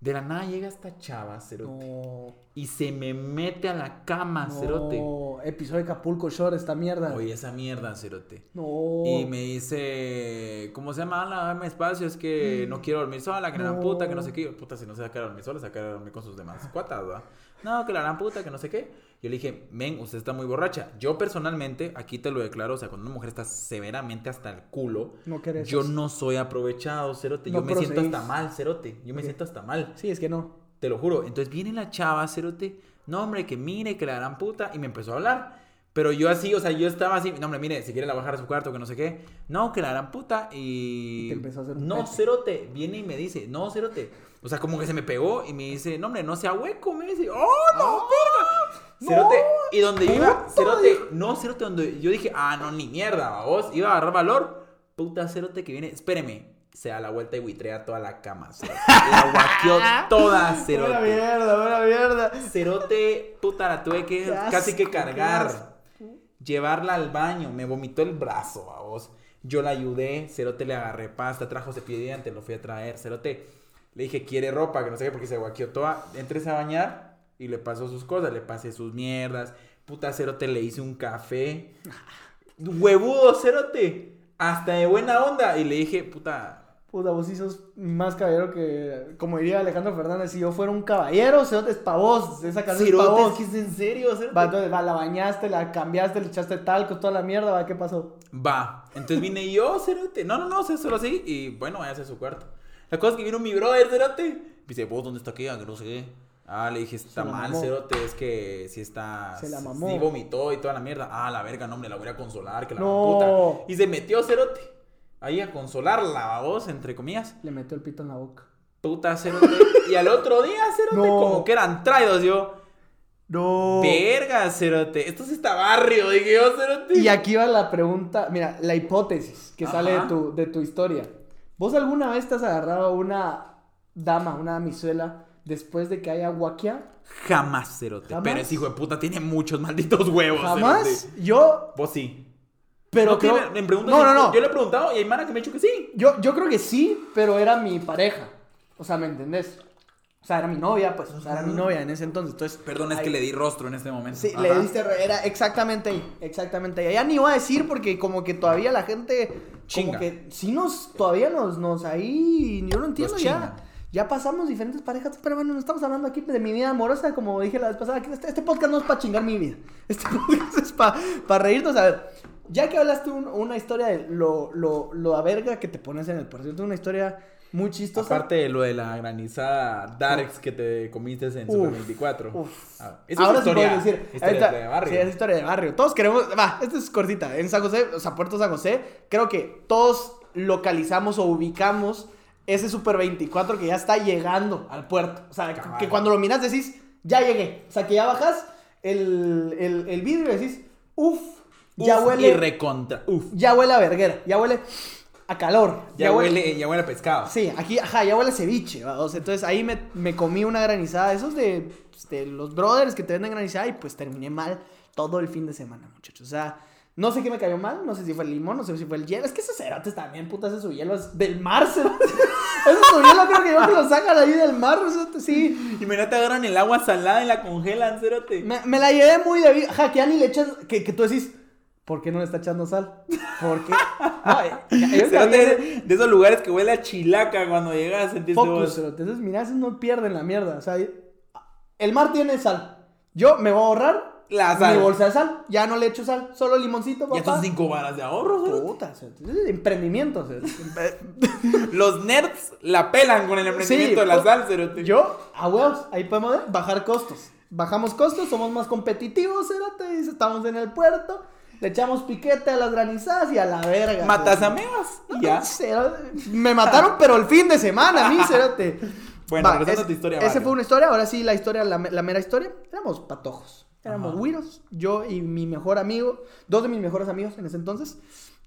De la nada llega esta chava, Cerote. No. Y se me mete a la cama, Cerote. No. Episodio de Acapulco Shore, esta mierda. Oye, esa mierda, Cerote. No. Y me dice, ¿cómo se llama? Dame espacio, es que no quiero dormir sola, que la gran puta, que no sé qué. Puta, si no se va a dormir sola, se va a dormir con sus demás [LAUGHS] cuatas, ¿va? No, que la gran puta, que no sé qué. Yo le dije, men, usted está muy borracha. Yo personalmente, aquí te lo declaro, o sea, cuando una mujer está severamente hasta el culo, No yo eso. no soy aprovechado, cerote. Yo me siento hasta mal, cerote. Yo me siento hasta mal. Sí, es que no. Te lo juro. Entonces viene la chava, cerote. No, hombre, que mire, que la gran puta. Y me empezó a hablar. Pero yo así, o sea, yo estaba así. No, hombre, mire, si quiere la bajar a su cuarto, que no sé qué. No, que la gran puta. Y. Y te empezó a hacer un No, pete. cerote. Viene y me dice, no, cerote. O sea, como que se me pegó y me dice, no, hombre, no sea hueco. Me dice, oh, no, verga. Cerote. Y donde iba, cerote. No, cerote, donde yo dije, ah, no, ni mierda, vos. Iba a agarrar valor. Puta, cerote que viene. Espéreme. Se da la vuelta y buitrea toda la cama. cerote. La guaqueó [LAUGHS] toda, cerote. Buena mierda, buena mierda. Cerote, puta, la tuve que casi que cargar. Llevarla al baño. Me vomitó el brazo, a vos. Yo la ayudé. Cerote le agarré pasta, trajo cepillo de dientes, lo fui a traer. Cerote, le dije, quiere ropa, que no sé qué, porque se guaqueó toda. Entres a bañar y le pasó sus cosas. Le pasé sus mierdas. Puta, Cerote, le hice un café. [LAUGHS] Huevudo, Cerote. Hasta de buena onda. Y le dije, puta, Puta, vos sí sos más caballero que. Como diría Alejandro Fernández, si yo fuera un caballero, cerote es pa' vos. Esa canción es pa' vos. es en serio, Cerote. Va, entonces, va, la bañaste, la cambiaste, le echaste talco, toda la mierda, va, ¿qué pasó? Va. Entonces vine yo, Cerote. No, no, no, sea, solo así. Y bueno, váyase a su cuarto. La cosa es que vino mi brother, Cerote. Me dice, vos, ¿dónde está aquella? Que no sé qué. Ah, le dije, está mal, mamó. Cerote. Es que sí está. Se la mamó. Sí vomitó y toda la mierda. Ah, la verga, no, me la voy a consolar, que la No. puta. Y se metió, Cerote. Ahí a consolarla, vos, entre comillas. Le metió el pito en la boca. Puta, Cerote. y al otro día, Cerote, No. como que eran traídos. Yo, No. verga, Cerote. Esto sí está barrio, dije yo, Cerote. Y aquí va la pregunta, mira, la hipótesis que sale de tu, de tu historia. ¿Vos alguna vez te has agarrado a una dama, una damizuela, después de que haya guaquia? Jamás, Cerote. ¿Jamás? Pero ese hijo de puta tiene muchos malditos huevos. ¿Jamás? Cerote. Yo, Vos sí. pero No creo- me No, no, no. Yo le he preguntado y hay Mara que me ha dicho que sí. Yo, yo creo que sí, pero era mi pareja. O sea, ¿me entendés? O sea, era mi novia, pues. O sea, era mi novia en ese entonces. Entonces, Perdón, es ahí- que le di rostro en este momento. Sí, Ajá. le diste. Era exactamente ahí. Exactamente ahí. Ya ni iba a decir porque, como que todavía la gente. Chinga. Como que sí nos. Todavía nos. nos ahí. Yo no entiendo ya. Ya pasamos diferentes parejas, pero bueno, no estamos hablando aquí de mi vida amorosa, como dije la vez pasada. Este, este podcast no es para chingar mi vida. [LAUGHS] Este podcast es para reírnos. A ver, ya que hablaste un- una historia de lo, lo, lo a verga que te pones en el porcentaje, una historia muy chistosa. Aparte de lo de la granizada Darks que te comiste en Super Uf, 24. uf. Ah, esa Ahora es sí historia, decir. historia ahorita- de barrio. Sí, es historia de barrio. Todos queremos. Va, esta es cortita. En San José, o sea, Puerto San José, creo que todos localizamos o ubicamos ese Super 24 que ya está llegando al puerto. O sea, que- cuando lo miras decís, ya llegué. O sea, que ya bajas el, el, el vidrio y decís, uff, ya Uf, huele. Y recontra. Uf. Ya huele a verguera, ya huele a calor. Ya, huele, ya huele a pescado. Sí, aquí, ajá, ya huele a ceviche. Entonces ahí me, me comí una granizada, esos de, pues, de los brothers que te venden granizada y pues terminé mal todo el fin de semana, muchachos. O sea, no sé qué me cayó mal, no sé si fue el limón, no sé si fue el hielo. Es que esos cerotes también, putas, ese su hielo es del mar, cerotes. [LAUGHS] Ese su hielo creo que yo que lo sacan ahí del mar, cerotes, sí. Y mira, te agarran el agua salada y la congelan, cerote. Me, me la llevé muy de... vi- Ajá, que ya ni le echas... Que, que tú decís... ¿Por qué no le está echando sal? ¿Por qué? No, [LAUGHS] sabía- de, de esos lugares que huele a chilaca cuando llegas sentirte Focus. Entonces, mira, esos no pierden la mierda. O sea, el mar tiene sal. Yo me voy a ahorrar La sal. mi bolsa de sal. Ya no le echo sal, solo limoncito, Ya papá. son cinco varas de ahorro, cerote. Puta, es emprendimiento. [LAUGHS] Los nerds la pelan con el emprendimiento Sí, de la sal, cerote. Yo, a huevos, ahí podemos ver, bajar costos. Bajamos costos, somos más competitivos, cerote. Estamos en el puerto, le echamos piquete a las granizadas y a la verga. Matas amigos y ya. Cerote. Me mataron, pero el fin de semana, a mí, [LAUGHS] cerote. Bueno, regresando a tu historia, Esa fue una historia, ahora sí, la historia, la, la mera historia. Éramos patojos. Éramos güiros. Yo y mi mejor amigo, dos de mis mejores amigos en ese entonces.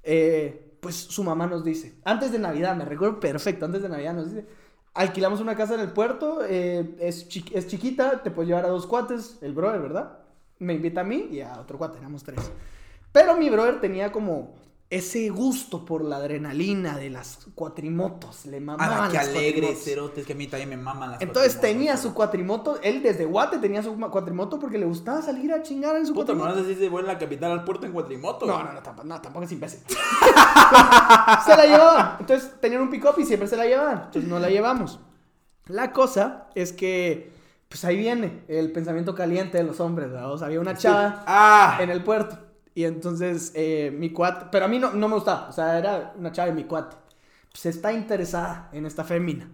eh, pues su mamá nos dice, antes de Navidad, me recuerdo perfecto, antes de Navidad nos dice, alquilamos una casa en el puerto, eh, es, chi- es chiquita, te puedes llevar a dos cuates, el brother, ¿verdad? Me invita a mí y a otro cuate, éramos tres. Pero mi brother tenía como ese gusto por la adrenalina de las cuatrimotos, le mamaban Ah, qué las alegre, cerotes, que a mí también me maman las Entonces tenía su cuatrimoto, él desde Guate tenía su cuatrimoto porque le gustaba salir a chingar en su Puta, cuatrimoto. no sé si se vuelve la capital al puerto en cuatrimoto. No, no, no, tampoco, no, tampoco es imbécil. [LAUGHS] se la llevaban. Entonces tenían un pick-up y siempre se la llevaban. Entonces no la llevamos. La cosa es que, pues ahí viene el pensamiento caliente de los hombres, ¿verdad? O sea, había una chava Ah, en el puerto. Y entonces eh, mi cuate, pero a mí no, no me gustaba, o sea, era una chava de mi cuate. Pues está interesada en esta fémina.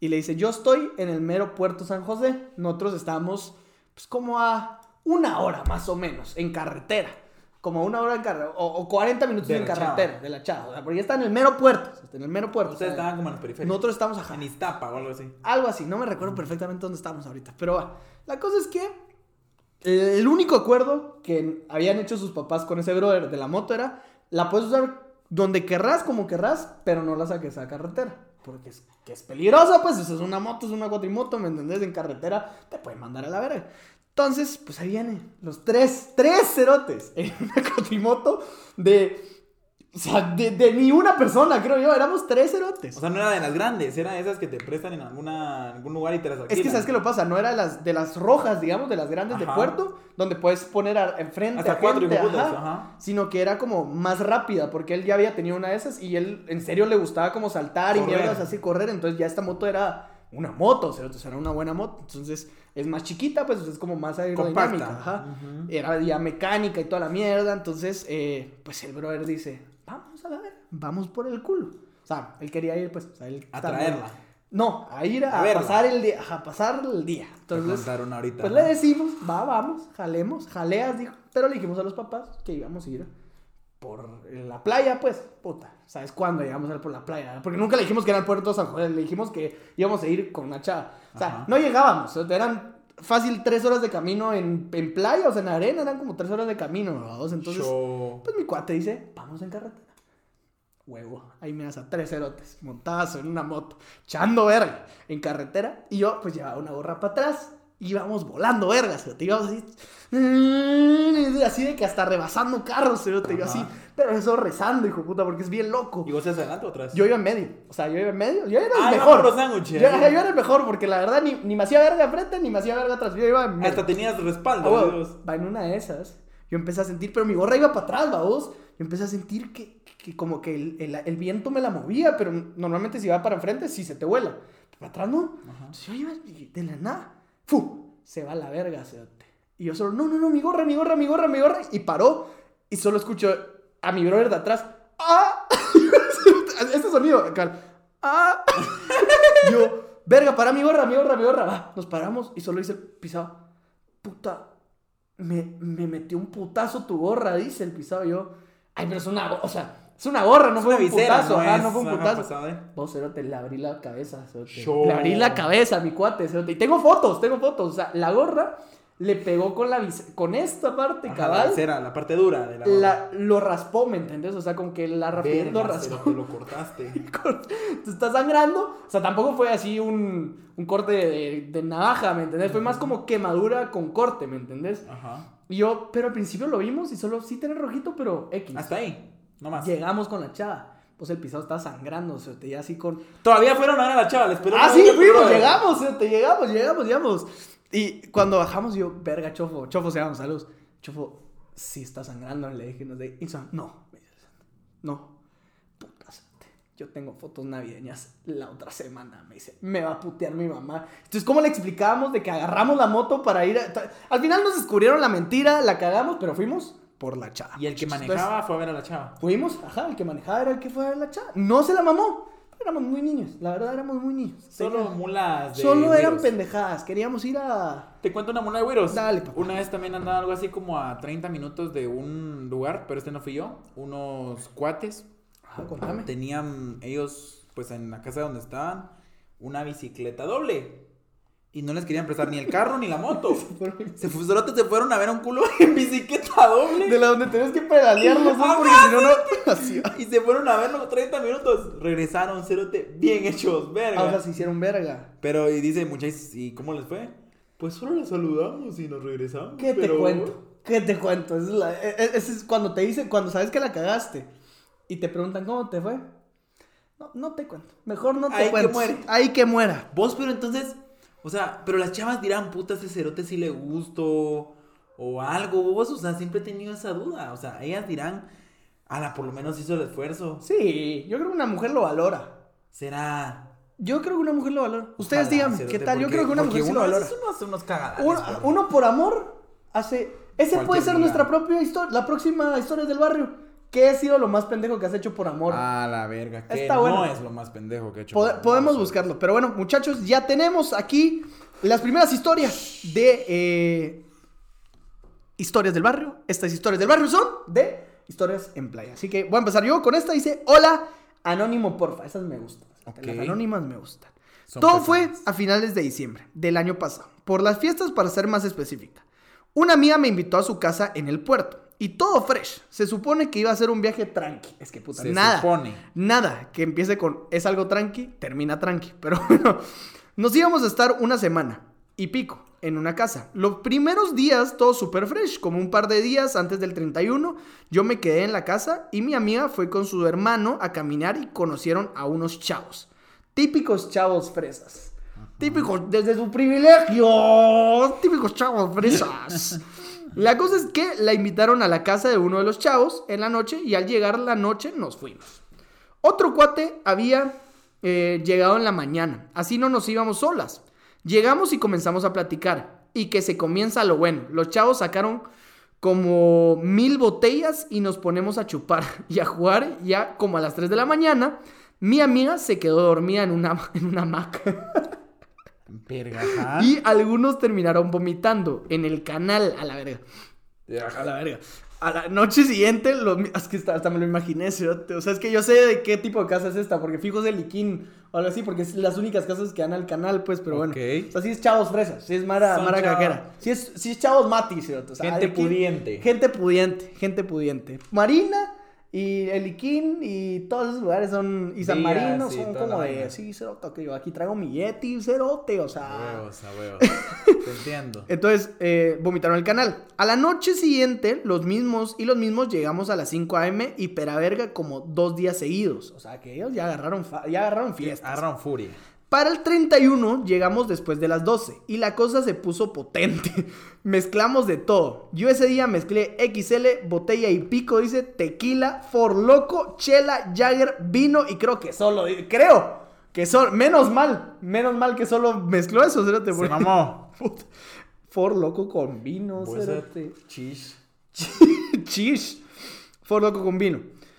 Y le dice, yo estoy en el mero puerto San José. Nosotros estamos, pues como a una hora más o menos, en carretera. Como una hora en carretera, o, o 40 minutos De en la carretera, chava. de la chava. O sea, porque ya está en el mero puerto, está en el mero puerto. ustedes o sea, estaban como en los periféricos. nosotros estamos ajá, En Iztapa o algo así. algo así, no me recuerdo perfectamente dónde estamos ahorita. Pero va, la cosa es que el único acuerdo que habían hecho sus papás con ese brother de la moto era, la puedes usar donde querrás, como querrás, pero no la saques a carretera. Porque es, peligrosa, pues, es una moto, es una cuatrimoto, ¿me entendés? En carretera te pueden mandar a la verga. Entonces, pues ahí vienen los tres, tres cerotes en una cuatrimoto de... O sea, de, de ni una persona, creo yo. Éramos tres cerotes. O sea, no era de las grandes, era de esas que te prestan en alguna, algún lugar y te las alquilan. Es que sabes qué lo pasa, no era las de las rojas, digamos, de las grandes de puerto, donde puedes poner a- enfrente Hasta a cuatro gente, ajá, ajá. sino que era como más rápida, porque él ya había tenido una de esas y él en serio le gustaba como saltar y mierdas así correr, entonces ya esta moto era una moto, o sea, era una buena moto, entonces es más chiquita, pues es como más aerodinámica, ajá. Era ya mecánica y toda la mierda, entonces eh, pues el brother dice, vamos a la ver, vamos por el culo. O sea, él quería ir, pues, o sea, él A traerla. no, a ir a, pasar el día, a pasar el día. Entonces, ahorita. pues ¿no? le decimos, va, vamos, jalemos, jaleas, dijo. Pero le dijimos a los papás que íbamos a ir por la playa, pues, puta. ¿Sabes cuándo íbamos a ir por la playa? Porque nunca le dijimos que era el puerto de San José, le dijimos que íbamos a ir con una chava. O sea, Ajá. no llegábamos, eran fácil tres horas de camino en, en playa, o sea, en arena, eran como tres horas de camino, ¿no? Entonces, Show. pues mi cuate dice, vamos en carretera. Huevo, ahí me a tres cerotes, montazo en una moto, echando verga en carretera. Y yo, pues llevaba una gorra para atrás, íbamos volando vergas, cerote, íbamos así, [LAUGHS] así de que hasta rebasando carros, yo Ajá. así, pero eso rezando, hijo puta, porque es bien loco. ¿Y vos estás adelante o atrás? Yo iba en medio, o sea, yo iba en medio, yo era el Ah, iba mejor. los sándwiches. Yo, era el mejor, porque la verdad ni, ni me hacía verga enfrente, ni me hacía verga atrás, yo iba en medio. Hasta tenías respaldo. Dios. va en una de esas. Yo empecé a sentir, pero mi gorra iba para atrás, vamos. Yo empecé a sentir que, que como que el, el- el viento me la movía, pero normalmente si va para enfrente, sí se te vuela. Para atrás no. Entonces y de la nada. ¡Fu! Se va a la verga, cerote. Y yo solo, no, no, no, mi gorra, mi gorra, mi gorra, mi gorra. Y paró. Y solo escucho a mi brother de atrás. ¡Ah! [LAUGHS] este sonido, acá. ¡Ah! [LAUGHS] yo, verga, para mi gorra, mi gorra, mi gorra. Va, nos paramos y solo hice el pisado. Puta, me, me metió un putazo tu gorra, dice el pisado. Yo, ay, pero es una, o sea, es una gorra, no Es fue un visera, putazo, no ajá, es- no fue un ajá, putazo. pasado, ¿eh? Vos, cerote, le abrí la cabeza, cerote. Le abrí la cabeza a mi cuate, cerote. Y tengo fotos, tengo fotos. O sea, la gorra le pegó con la con esta parte, Ajá, cabal. La cera, la parte dura de la la- lo raspó, ¿me entendés? O sea, como que la rapidez lo raspó. lo cortaste. [LAUGHS] Te está sangrando. O sea, tampoco fue así un, un corte de, de navaja, ¿me entendés? Fue más como quemadura con corte, ¿me entendés? Ajá. Y yo, pero al principio lo vimos y solo sí tenía rojito, pero X. Hasta ahí. No más. Llegamos con la chava. Pues el pisado estaba sangrando, o sea, te así con... Todavía fueron a ver a la chava, les esperó. Ah, sí, fuimos, llegamos, o sea, te llegamos, llegamos, llegamos. Y cuando bajamos, yo, verga, Chofo, Chofo se llama, saludos. Chofo, sí está sangrando, le dije, no sé. Y son, no, no. Yo tengo fotos navideñas la otra semana, me dice, me va a putear mi mamá. Entonces, ¿cómo le explicábamos de que agarramos la moto para ir a... Al final nos descubrieron la mentira, la cagamos, pero fuimos por la chava. Y el que Entonces, manejaba fue a ver a la chava. Fuimos, ajá, el que manejaba era el que fue a ver la chava. No se la mamó. Éramos muy niños, la verdad éramos muy niños. Solo mulas de. Solo eran pendejadas. Queríamos ir a. Te cuento una mula de güiros. Dale, papá. Una vez también andaba algo así como a 30 minutos de un lugar, pero este no fui yo. Unos cuates. Ajá, contame. Tenían ellos, pues en la casa donde estaban, una bicicleta doble. Y no les querían prestar ni el carro ni la moto. [LAUGHS] Se, fu- solo se fueron a ver a un culo en bicicleta doble. De la donde tenés que pedalear los dos porque si no, no. [LAUGHS] Así. Y se fueron a verlo 30 minutos. Regresaron, cerote, bien hechos, verga. Ahora se hicieron verga. Pero, y dice, muchachos, ¿y cómo les fue? Pues solo les saludamos y nos regresamos. ¿Qué te cuento? ¿Qué te cuento? Es, la- e- e- es cuando te dicen, cuando sabes que la cagaste y te preguntan cómo te fue. No, no te cuento. Mejor no te cuento. Ahí que muera. Vos, pero entonces, o sea, pero las chavas dirán, puta, ese cerote sí le gusto o algo, vos, o sea, siempre he tenido esa duda, o sea, ellas dirán, ala, por lo menos hizo el esfuerzo, Sí, yo creo que una mujer lo valora. será... Yo creo que una mujer lo valora. Ustedes Ojalá, díganme, ¿qué tal? Yo creo que una mujer sí lo uno valora. uno hace unos cagadas. Uno, uno por amor hace. Ese puede ser lugar. nuestra propia historia, la próxima historia del barrio. ¿Qué ha sido lo más pendejo que has hecho por amor? A la verga, que Está no bueno. es lo más pendejo que he hecho. Pod- podemos buscarlo. Pero bueno, muchachos, ya tenemos aquí las primeras historias de eh, historias del barrio. Estas historias del barrio son de historias en playa. Así que voy a empezar yo con esta. Dice: Hola, anónimo, porfa. Esas me gustan. Las anónimas me gustan. Son Todo fue a finales de diciembre del año pasado. Por las fiestas, para ser más específica. Una amiga me invitó a su casa en el puerto. Y todo fresh. Se supone que iba a ser un viaje tranqui. Es que puta, Se nada. supone. Nada que empiece con es algo tranqui, termina tranqui. [LAUGHS] Pero bueno, nos íbamos a estar una semana y pico en una casa. Los primeros días todo súper fresh, como un par de días antes del 31, yo me quedé en la casa y mi amiga fue con su hermano a caminar y conocieron a unos chavos. Típicos chavos fresas. Típicos desde su privilegio. Típicos chavos fresas. [LAUGHS] La cosa es que la invitaron a la casa de uno de los chavos en la noche y al llegar la noche nos fuimos. Otro cuate había eh, llegado en la mañana, así no nos íbamos solas. Llegamos y comenzamos a platicar y que se comienza lo bueno. Los chavos sacaron como mil botellas y nos ponemos a chupar [LAUGHS] y a jugar ya como a las 3 de la mañana. Mi amiga se quedó dormida en una, [LAUGHS] en una hamaca. Verga, ajá. Y algunos terminaron vomitando en el canal a la verga. A la verga. A la noche siguiente, mi- es que hasta, hasta me lo imaginé, cerote. o sea, es que yo sé de qué tipo de casa es esta, porque fijo es de Liquín o algo así, porque es las únicas casas que dan al canal, pues, pero bueno. Ok. O sea, sí es chavos fresas, sí es Mara, Son Mara chavos- Caquera. Sí es, sí es chavos mati, cerote, o sea, Gente pudiente. Gente pudiente, gente pudiente. Marina y el Liquín y todos esos lugares son, y San Marino sí, son como de, sí, cerote, que yo aquí traigo mi Yeti, cerote, o sea... Huevos, a huevos. [LAUGHS] Te entiendo. Entonces, eh, vomitaron el canal. A la noche siguiente, los mismos y los mismos llegamos a las 5 a.m. y pera verga como dos días seguidos. O sea, que ellos ya agarraron, ya agarraron fiestas. Agarraron furia. Para el 31 llegamos después de las 12 y la cosa se puso potente. [LAUGHS] Mezclamos de todo. Yo ese día mezclé XL, botella y pico, dice tequila, for loco, chela, Jagger, vino y creo que solo, creo que solo, menos mal, menos mal que solo mezcló eso, cerote, Se mamó. [LAUGHS] Puta. For loco con vino, Puede ser cerote. Chish. [LAUGHS] Chish. For loco con vino.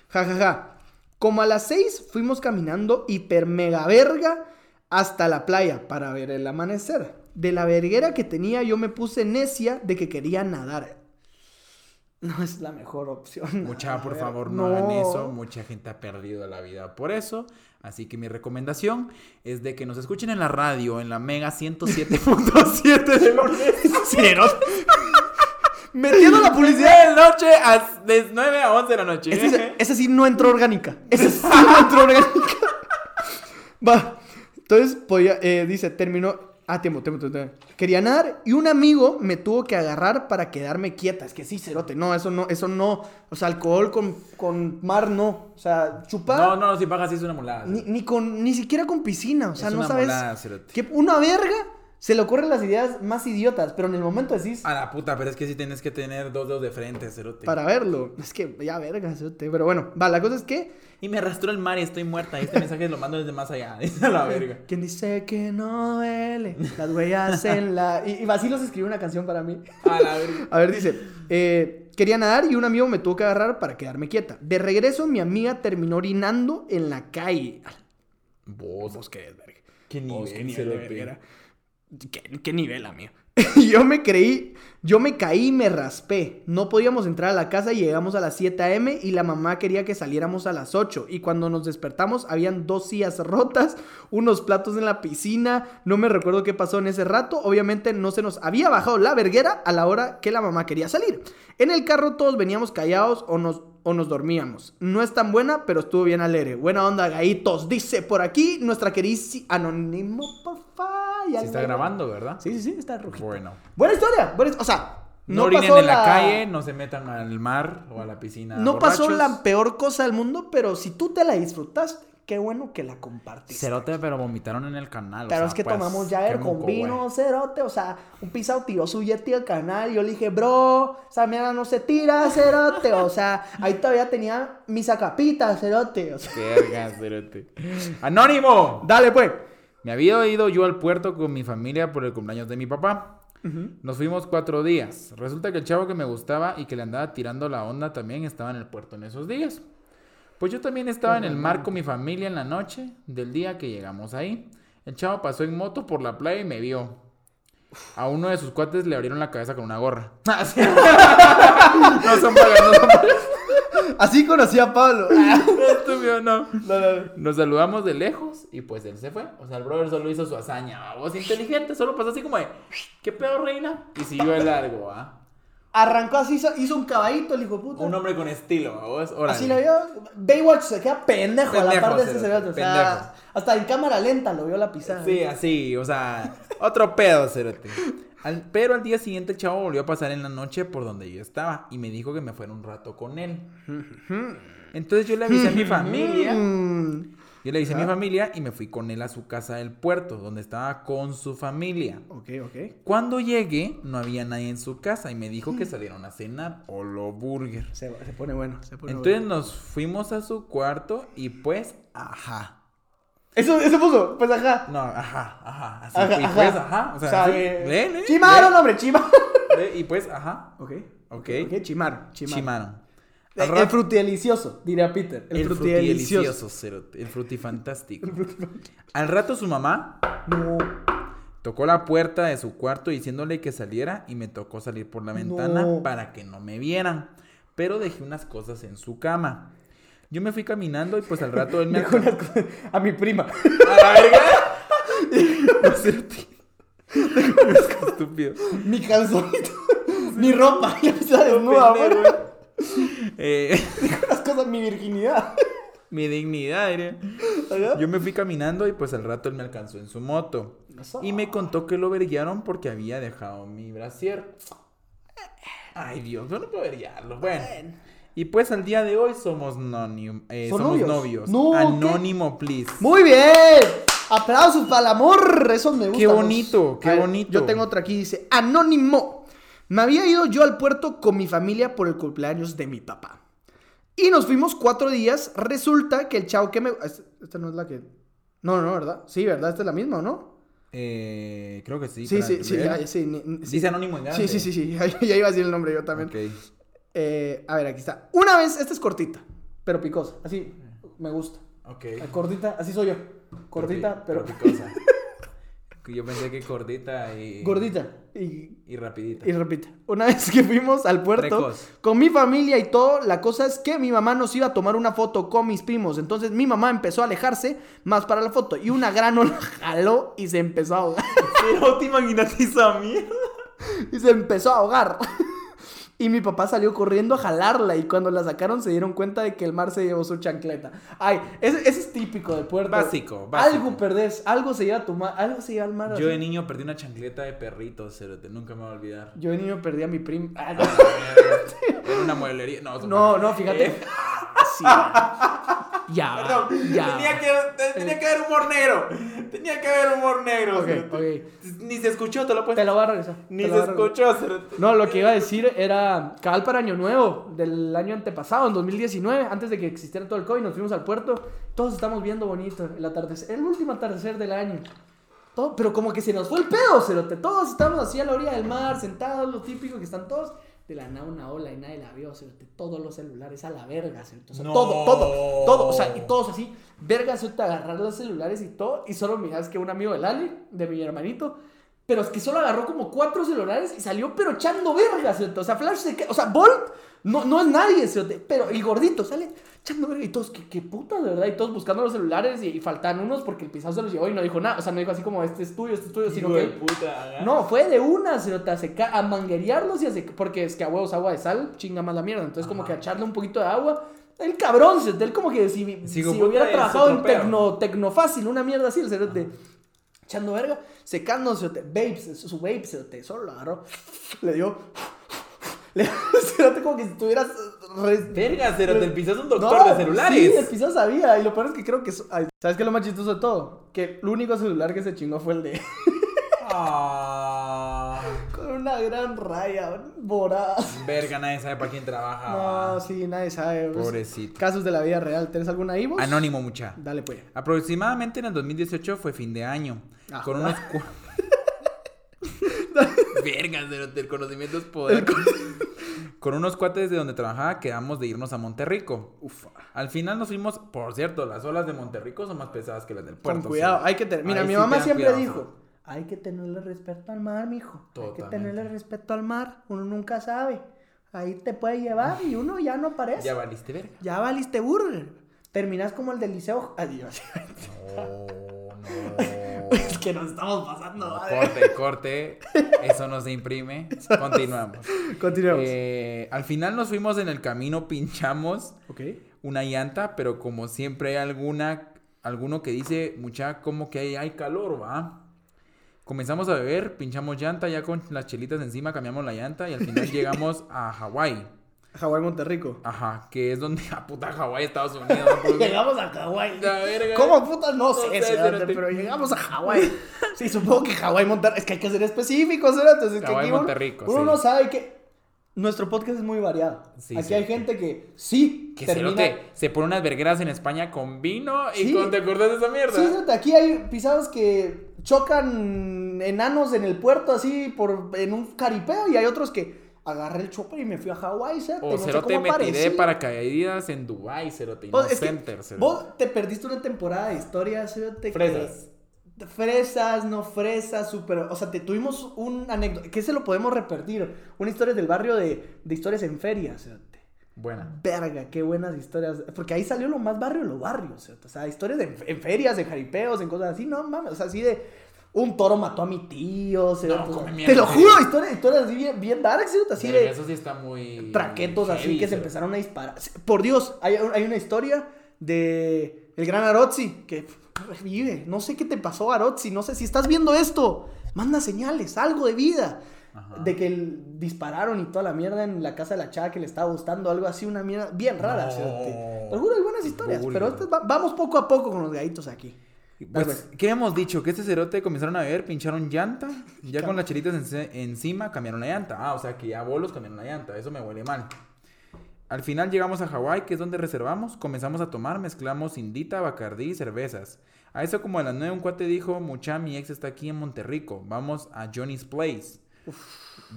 Ja, ja, ja. Como a las 6 fuimos caminando hiper mega verga hasta la playa para ver el amanecer. De la verguera que tenía yo me puse necia de que quería nadar. no es la mejor opción. Mucha, por ver, favor, no, hagan eso. Mucha gente ha perdido la vida por eso. Así que mi recomendación es de que nos escuchen en la radio, en la Mega 107.7 de lunes. [LAUGHS] [LAUGHS] Metiendo la publicidad. de noche a, de 9 a 11 de la noche. Sí- ese sí no entró orgánica. Ese sí [LAUGHS] no entró orgánica. Va. Entonces, podía, eh, dice, terminó. Ah, tiempo, tiempo, tiempo. Quería nadar y un amigo me tuvo que agarrar para quedarme quieta. Es que sí, cerote. No, eso no, eso no. O sea, alcohol con, con mar no. O sea, chupar. No, no, si pagas sí es una mulada. Ni, ni con, ni siquiera con piscina. O sea, Es no una sabes. molada, cerote. que una verga se le ocurren las ideas más idiotas, pero en el momento decís. A la puta, pero es que sí tienes que tener dos dedos de frente, cerote. Para verlo. Es que ya verga, cerote. Pero bueno, va, la cosa es que. Y me arrastró el mar y estoy muerta. Este mensaje lo mando desde más allá. [LAUGHS] Dice a la verga. ¿Quién dice que no duele? Las huellas en la. Y, y Basilos escribió una canción para mí. A la verga. [LAUGHS] A ver, dice. eh, quería nadar y un amigo me tuvo que agarrar para quedarme quieta. De regreso, mi amiga terminó orinando en la calle. Vos, Vos qué verga. qué nivel, qué nivel de verga. ¿Qué, nivel, amigo? [LAUGHS] yo me creí, yo me caí y me raspé. No podíamos entrar a la casa y llegamos a las 7 a.m. y la mamá quería que saliéramos a las 8. Y cuando nos despertamos habían dos sillas rotas, unos platos en la piscina. No me recuerdo qué pasó en ese rato. Obviamente no se nos había bajado la verguera a la hora que la mamá quería salir. En el carro todos veníamos callados o nos, o nos dormíamos. No es tan buena, pero estuvo bien alegre. Buena onda, gaitos. Dice por aquí nuestra queridísima Anónimo, porfa. Ya Sí está grabando, ¿verdad? Sí, sí, sí, está rojito. Bueno. Buena historia. buena- o sea, No, no, pasó en la, la calle, no se metan al mar o a la piscina. No pasó la peor cosa del mundo, pero si tú te la disfrutaste, qué bueno que la compartiste. Cerote, pero vomitaron en el canal. o Pero sea, es que pues, tomamos Jagger moco, con vino, cerote. O sea, un pisado tiró su Yeti al canal. Y yo le dije, bro, esa mierda no se tira, cerote. O sea, ahí todavía tenía mis acapitas, cerote. O sea, Verga, cerote. ¡Anónimo! dale, pues. Me había ido yo al puerto con mi familia por el cumpleaños de mi papá. Nos fuimos cuatro días. Resulta que el chavo que me gustaba y que le andaba tirando la onda también estaba en el puerto en esos días. Pues yo también estaba en el mar con mi familia en la noche del día que llegamos ahí. El chavo pasó en moto por la playa y me vio. A uno de sus cuates le abrieron la cabeza con una gorra. [LAUGHS] [LAUGHS] no son pagas, no son pagas. Así conocí a Pablo. [LAUGHS] Estúpido, no. Nos saludamos de lejos y pues él se fue. O sea, el brother solo hizo su hazaña. Vos inteligente, solo pasó así como de, ¿qué pedo, reina? Y siguió de largo, ¿ah? Arrancó así, hizo, hizo un caballito, el hijo de puta. Un hombre con estilo, ¿a vos? Órale. Así lo vio. Baywatch se queda pendejo, a la par de ese cerote. O sea, hasta en cámara lenta lo vio la pisada. Sí, así, o sea, otro pedo, cerote. Al- pero al día siguiente el chavo volvió a pasar en la noche por donde yo estaba y me dijo que me fuera un rato con él. Entonces yo le avisé a mi familia. Yo le avisé a mi familia y me fui con él a su casa del puerto, donde estaba con su familia. Ok, ok. Cuando llegué, no había nadie en su casa y me dijo que salieron a cenar Olo Burger. Se, se pone bueno, se pone Entonces bueno. nos fuimos a su cuarto y pues, ajá. Eso, eso puso, pues ajá. No, ajá, ajá. Así, Ajá, y ajá. pues, ajá. O sea, O sea, así, eh, lee, lee, Chimaro, lee, hombre, chimaro. lee, y pues, ajá. Ok. Ok. Ok, chimaro, chimaro. Chimaron. Eh, El, rato- frutidelicioso, diría Peter. El, El frutidelicioso. [LAUGHS] el frutifantástico. Al rato su mamá No. tocó la puerta de su cuarto diciéndole que saliera y me tocó salir por la ventana No. para que no me vieran. Pero dejé unas cosas en su cama. Yo me fui caminando y pues al rato él me Dejó cosas- A mi prima. ¡A la verga! [LAUGHS] No cerote. Es estúpido. mi calzonito. mi ropa. Ya está desnuda, güey. Eh, Las cosas, mi virginidad. mi dignidad. Yo me fui caminando y pues al rato él me alcanzó en su moto. Y me contó que lo verguiaron porque había dejado mi brasier. Ay, Dios, yo no puedo verguiarlo. Bueno. Y pues al día de hoy somos, eh, ¿Son somos novios? novios. No, ¿qué? Anónimo, please. Muy bien. Aplausos para el amor. Eso me gusta. Qué bonito, qué ver, bonito. Yo tengo otra aquí. Dice, anónimo. Me había ido yo al puerto con mi familia por el cumpleaños de mi papá. Y nos fuimos cuatro días. Resulta que el chavo que me... Esta no es la que... No, no, ¿verdad? Sí, ¿verdad? Esta es la misma, ¿o no? Eh, creo que sí. Sí, sí, sí, sí. Dice anónimo en grande. Sí, sí, sí, sí. [LAUGHS] Ya, ya iba a decir el nombre yo también. Ok. Eh, a ver, aquí está. Una vez, esta es cortita, pero picosa. Así, me gusta. Ok. Cortita, así soy yo. Cortita, pero... picosa. [LAUGHS] Yo pensé que gordita y. Gordita. Y, Y rapidita. y repite. Una vez que fuimos al puerto Precoz. con mi familia y todo, la cosa es que mi mamá nos iba a tomar una foto con mis primos. Entonces mi mamá empezó a alejarse más para la foto. Y una gran ola [LAUGHS] jaló y se empezó a ahogar. [LAUGHS] Pero te imaginas esa mierda. y se empezó a ahogar. Y mi papá salió corriendo a jalarla y cuando la sacaron se dieron cuenta de que el mar se llevó su chancleta. Ay, ese, ese es típico del puerto. Básico, básico. Algo perdés, algo se lleva a tu mar, algo se lleva al mar. Yo de niño perdí una chancleta de perrito, cerote. Nunca me voy a olvidar. Yo de niño perdí a mi primo. Ah, no. [LAUGHS] Era una mueblería. No, No, no, fíjate. Eh, Sí. Ya, Perdón, ya. tenía, que, te- tenía que haber humor negro. Tenía que haber humor negro. Ok, cerote. ok. Ni se escuchó, te lo puedes. Te lo voy a regresar. Ni se escuchó. No, lo que iba a decir era cabal para Año Nuevo del año antepasado, en 2019, antes de que existiera todo el COVID, nos fuimos al puerto. Todos estamos viendo bonito el atardecer, el último atardecer del año. Todo, pero como que se nos fue el pedo, cerote. Todos estamos así a la orilla del mar, sentados, lo típico que están todos. De la nada una ola y nadie la vio, cerote. Todos los celulares a la verga, cerote. O sea, No. todo, todo, todo. O sea, y todos así, verga, cerote, agarrar los celulares y todo. Y solo miras que un amigo del Ale, de mi hermanito, pero es que solo agarró como cuatro celulares y salió pero echando verga, ¿cierto? O sea, Flash se O sea, Bolt no, no es nadie, ¿cierto? Pero el gordito sale echando verga y todos, qué, qué puta, de verdad. Y todos buscando los celulares y, y faltan unos porque el pisado se los llevó y no dijo nada. O sea, no dijo así como, este es tuyo, este es tuyo, sino que... de puta. No, fue de una, ¿cierto? A, seca- a manguerearlos y a seca- Porque es que a huevos agua de sal chinga más la mierda. Entonces, como que a echarle un poquito de agua. El cabrón, ¿cierto? Él como que si, si hubiera trabajado en pedo. tecno, tecnofácil, una mierda así, el cerote echando verga, secando, cerote, babes, su babe, cerote, solo lo agarró, le dio, [LAUGHS] le cerote como que si estuvieras... re- Verga, cerote. El piso es un No, doctor de celulares. Sí, el piso sabía, y lo peor es que creo que... ay, ¿Sabes qué es lo más chistoso de todo? Que el único celular que se chingó fue el de... [LAUGHS] Ah. Con una gran raya, voraz. Verga, nadie sabe para quién trabaja. No, sí, nadie sabe. pues, Pobrecito. Casos de la vida real. ¿Tienes alguna ahí vos? Anónimo, mucha. Dale, pues. Aproximadamente en el 2018 fue fin de año. Ah, con joder. unos. [LAUGHS] [LAUGHS] Vergas, el conocimiento es poder. [LAUGHS] Con unos cuates de donde trabajaba quedamos de irnos a Monterrico. Ufa. Al final nos fuimos, por cierto, las olas de Monterrico son más pesadas que las del puerto. Con cuidado, hay que tener. Mira, mi sí mamá siempre cuidado, dijo: hay que tenerle respeto al mar, mijo. Hay que Totalmente. tenerle respeto al mar. Uno nunca sabe. Ahí te puede llevar y uno ya no aparece. Ya Ya, valiste verga. valiste burger. Terminas como el del liceo. [LAUGHS] Adiós. No, no. Es que nos estamos pasando. Madre. corte, corte. Eso no se imprime. [LAUGHS] Continuamos. Continuemos. Eh, al final nos fuimos en el camino, pinchamos una llanta, pero como siempre hay alguna, alguno que dice, mucha, como que hay, hay calor, va. Comenzamos a beber, pinchamos llanta, ya con las chelitas encima cambiamos la llanta y al final [LAUGHS] llegamos a Hawái. Hawái Monterrico. Ajá, que es donde, a [LAUGHS] puta Hawái, Estados [LAUGHS] Unidos. Llegamos a Hawái. ¿Cómo puta? No, No sé, pero llegamos a Hawái. [LAUGHS] Sí, supongo que Hawái Monterrey. Es que hay que ser específicos, cerote. Es Hawái, Monterrico, Uno sí. no sabe que nuestro podcast es muy variado. Sí, aquí sí. hay gente que sí Que termina... cerote, se pone unas vergueras en España con vino y con, ¿te acuerdas de esa mierda? Sí, cerote, aquí hay pisados que chocan enanos en el puerto así por en un caripeo y hay otros que agarré el chopper y me fui a Hawái, cerote. O no sé cerote cómo me tiré aparecí. de paracaídas en Dubai, cerote, no Vos, es que center, cerote. vos te perdiste una temporada de historia, cerote, que- Fresas. Fresas, no fresas, super. O sea, te tuvimos un anécdota. Que se lo podemos repetir. Una historia del barrio de, de historias en ferias, cerote. Buena. Verga, qué buenas historias. Porque ahí salió lo más barrio de los barrios, cerote. O sea, historias de, en ferias, en jaripeos, en cosas así. No mames, o sea, así de. Un toro mató a mi tío, cerote. come te lo sí. juro, historias, historias así bien, bien dark, cerote. Así de Eso sí está muy. traquetos así que se empezaron a disparar. Por Dios, hay, hay una historia de el gran Arotzi que revive. No sé qué te pasó, Arotzi. No sé si estás viendo esto. Manda señales, algo de vida. Ajá. De que el- dispararon y toda la mierda en la casa de la chava que le estaba gustando, algo así, una mierda bien rara. No. Te lo juro, hay buenas historias, pero va- vamos poco a poco con los gaitos aquí. Pues, ¿qué hemos dicho? Que este cerote comenzaron a beber, pincharon llanta, ya con las chelitas encima cambiaron la llanta. Ah, o sea que ya bolos cambiaron la llanta, eso me huele mal. Al final llegamos a Hawái, que es donde reservamos, comenzamos a tomar, mezclamos indita, bacardí y cervezas. A eso como a las 9 un cuate dijo, mucha, mi ex está aquí en Monterrico, vamos a Johnny's Place.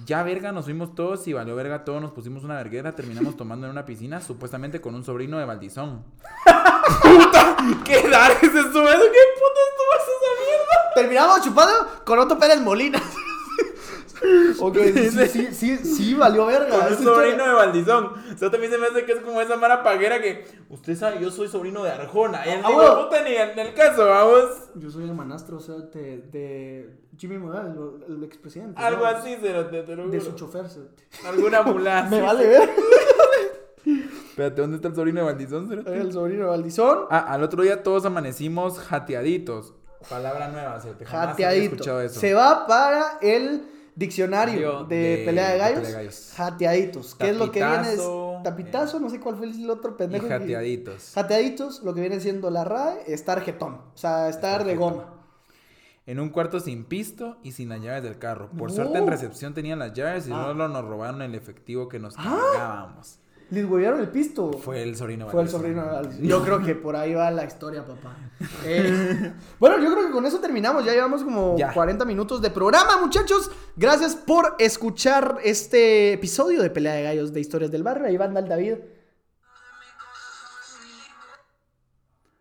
Ya verga, nos fuimos todos y valió verga todo, nos pusimos una verguera, terminamos [LAUGHS] tomando en una piscina, supuestamente con un sobrino de Valdizón. [LAUGHS] ¡Puta! ¿Qué dar ese eso? ¿Qué puta estuvo esa mierda? miramos chupando con Otto Pérez Molina. [LAUGHS] ok, sí, sí, sí, sí, valió verga. Con un sobrino de Valdizón. O sea, también se me hace que es como esa mara paguera que usted sabe, yo soy sobrino de Arjona. Y el Ah, bueno. puta ni en el caso, vamos. Yo soy el manastro, o sea, de, de Jimmy Morales, el, el expresidente. Algo ¿no? así, se lo, te, lo De juro. su chofer. se- Alguna [LAUGHS] mulada. Me vale ver. Espérate, ¿dónde está el sobrino de Valdizón? cerote? El sobrino de Valdizón. Ah, al otro día todos amanecimos jateaditos. Palabra nueva, cerote. Jamás había Jateadito. escuchado eso. Se va para el diccionario de, de- pelea de de gallos. pelea de gallos. Jateaditos. ¿Qué es lo que viene? Es, Tapitazo, tapitazo, no sé cuál fue el otro Y pendejo. que- jateaditos. Jateaditos, lo que viene siendo la RAE, estar jetón. O sea, estar de jetón. goma. En un cuarto sin pisto y sin las llaves del carro. Por No. suerte en recepción tenían las llaves y Ah. solo nos robaron el efectivo que nos Ah. cargábamos. Les huevearon el pisto. Fue el sobrino. Fue el sobrino. [LAUGHS] Yo creo que por ahí va la historia, papá. [LAUGHS] Eh, bueno, yo creo que con eso terminamos. Ya llevamos como Ya. 40 minutos de programa, muchachos. Gracias por escuchar este episodio de Pelea de Gallos de Historias del Barrio. Ahí va el David.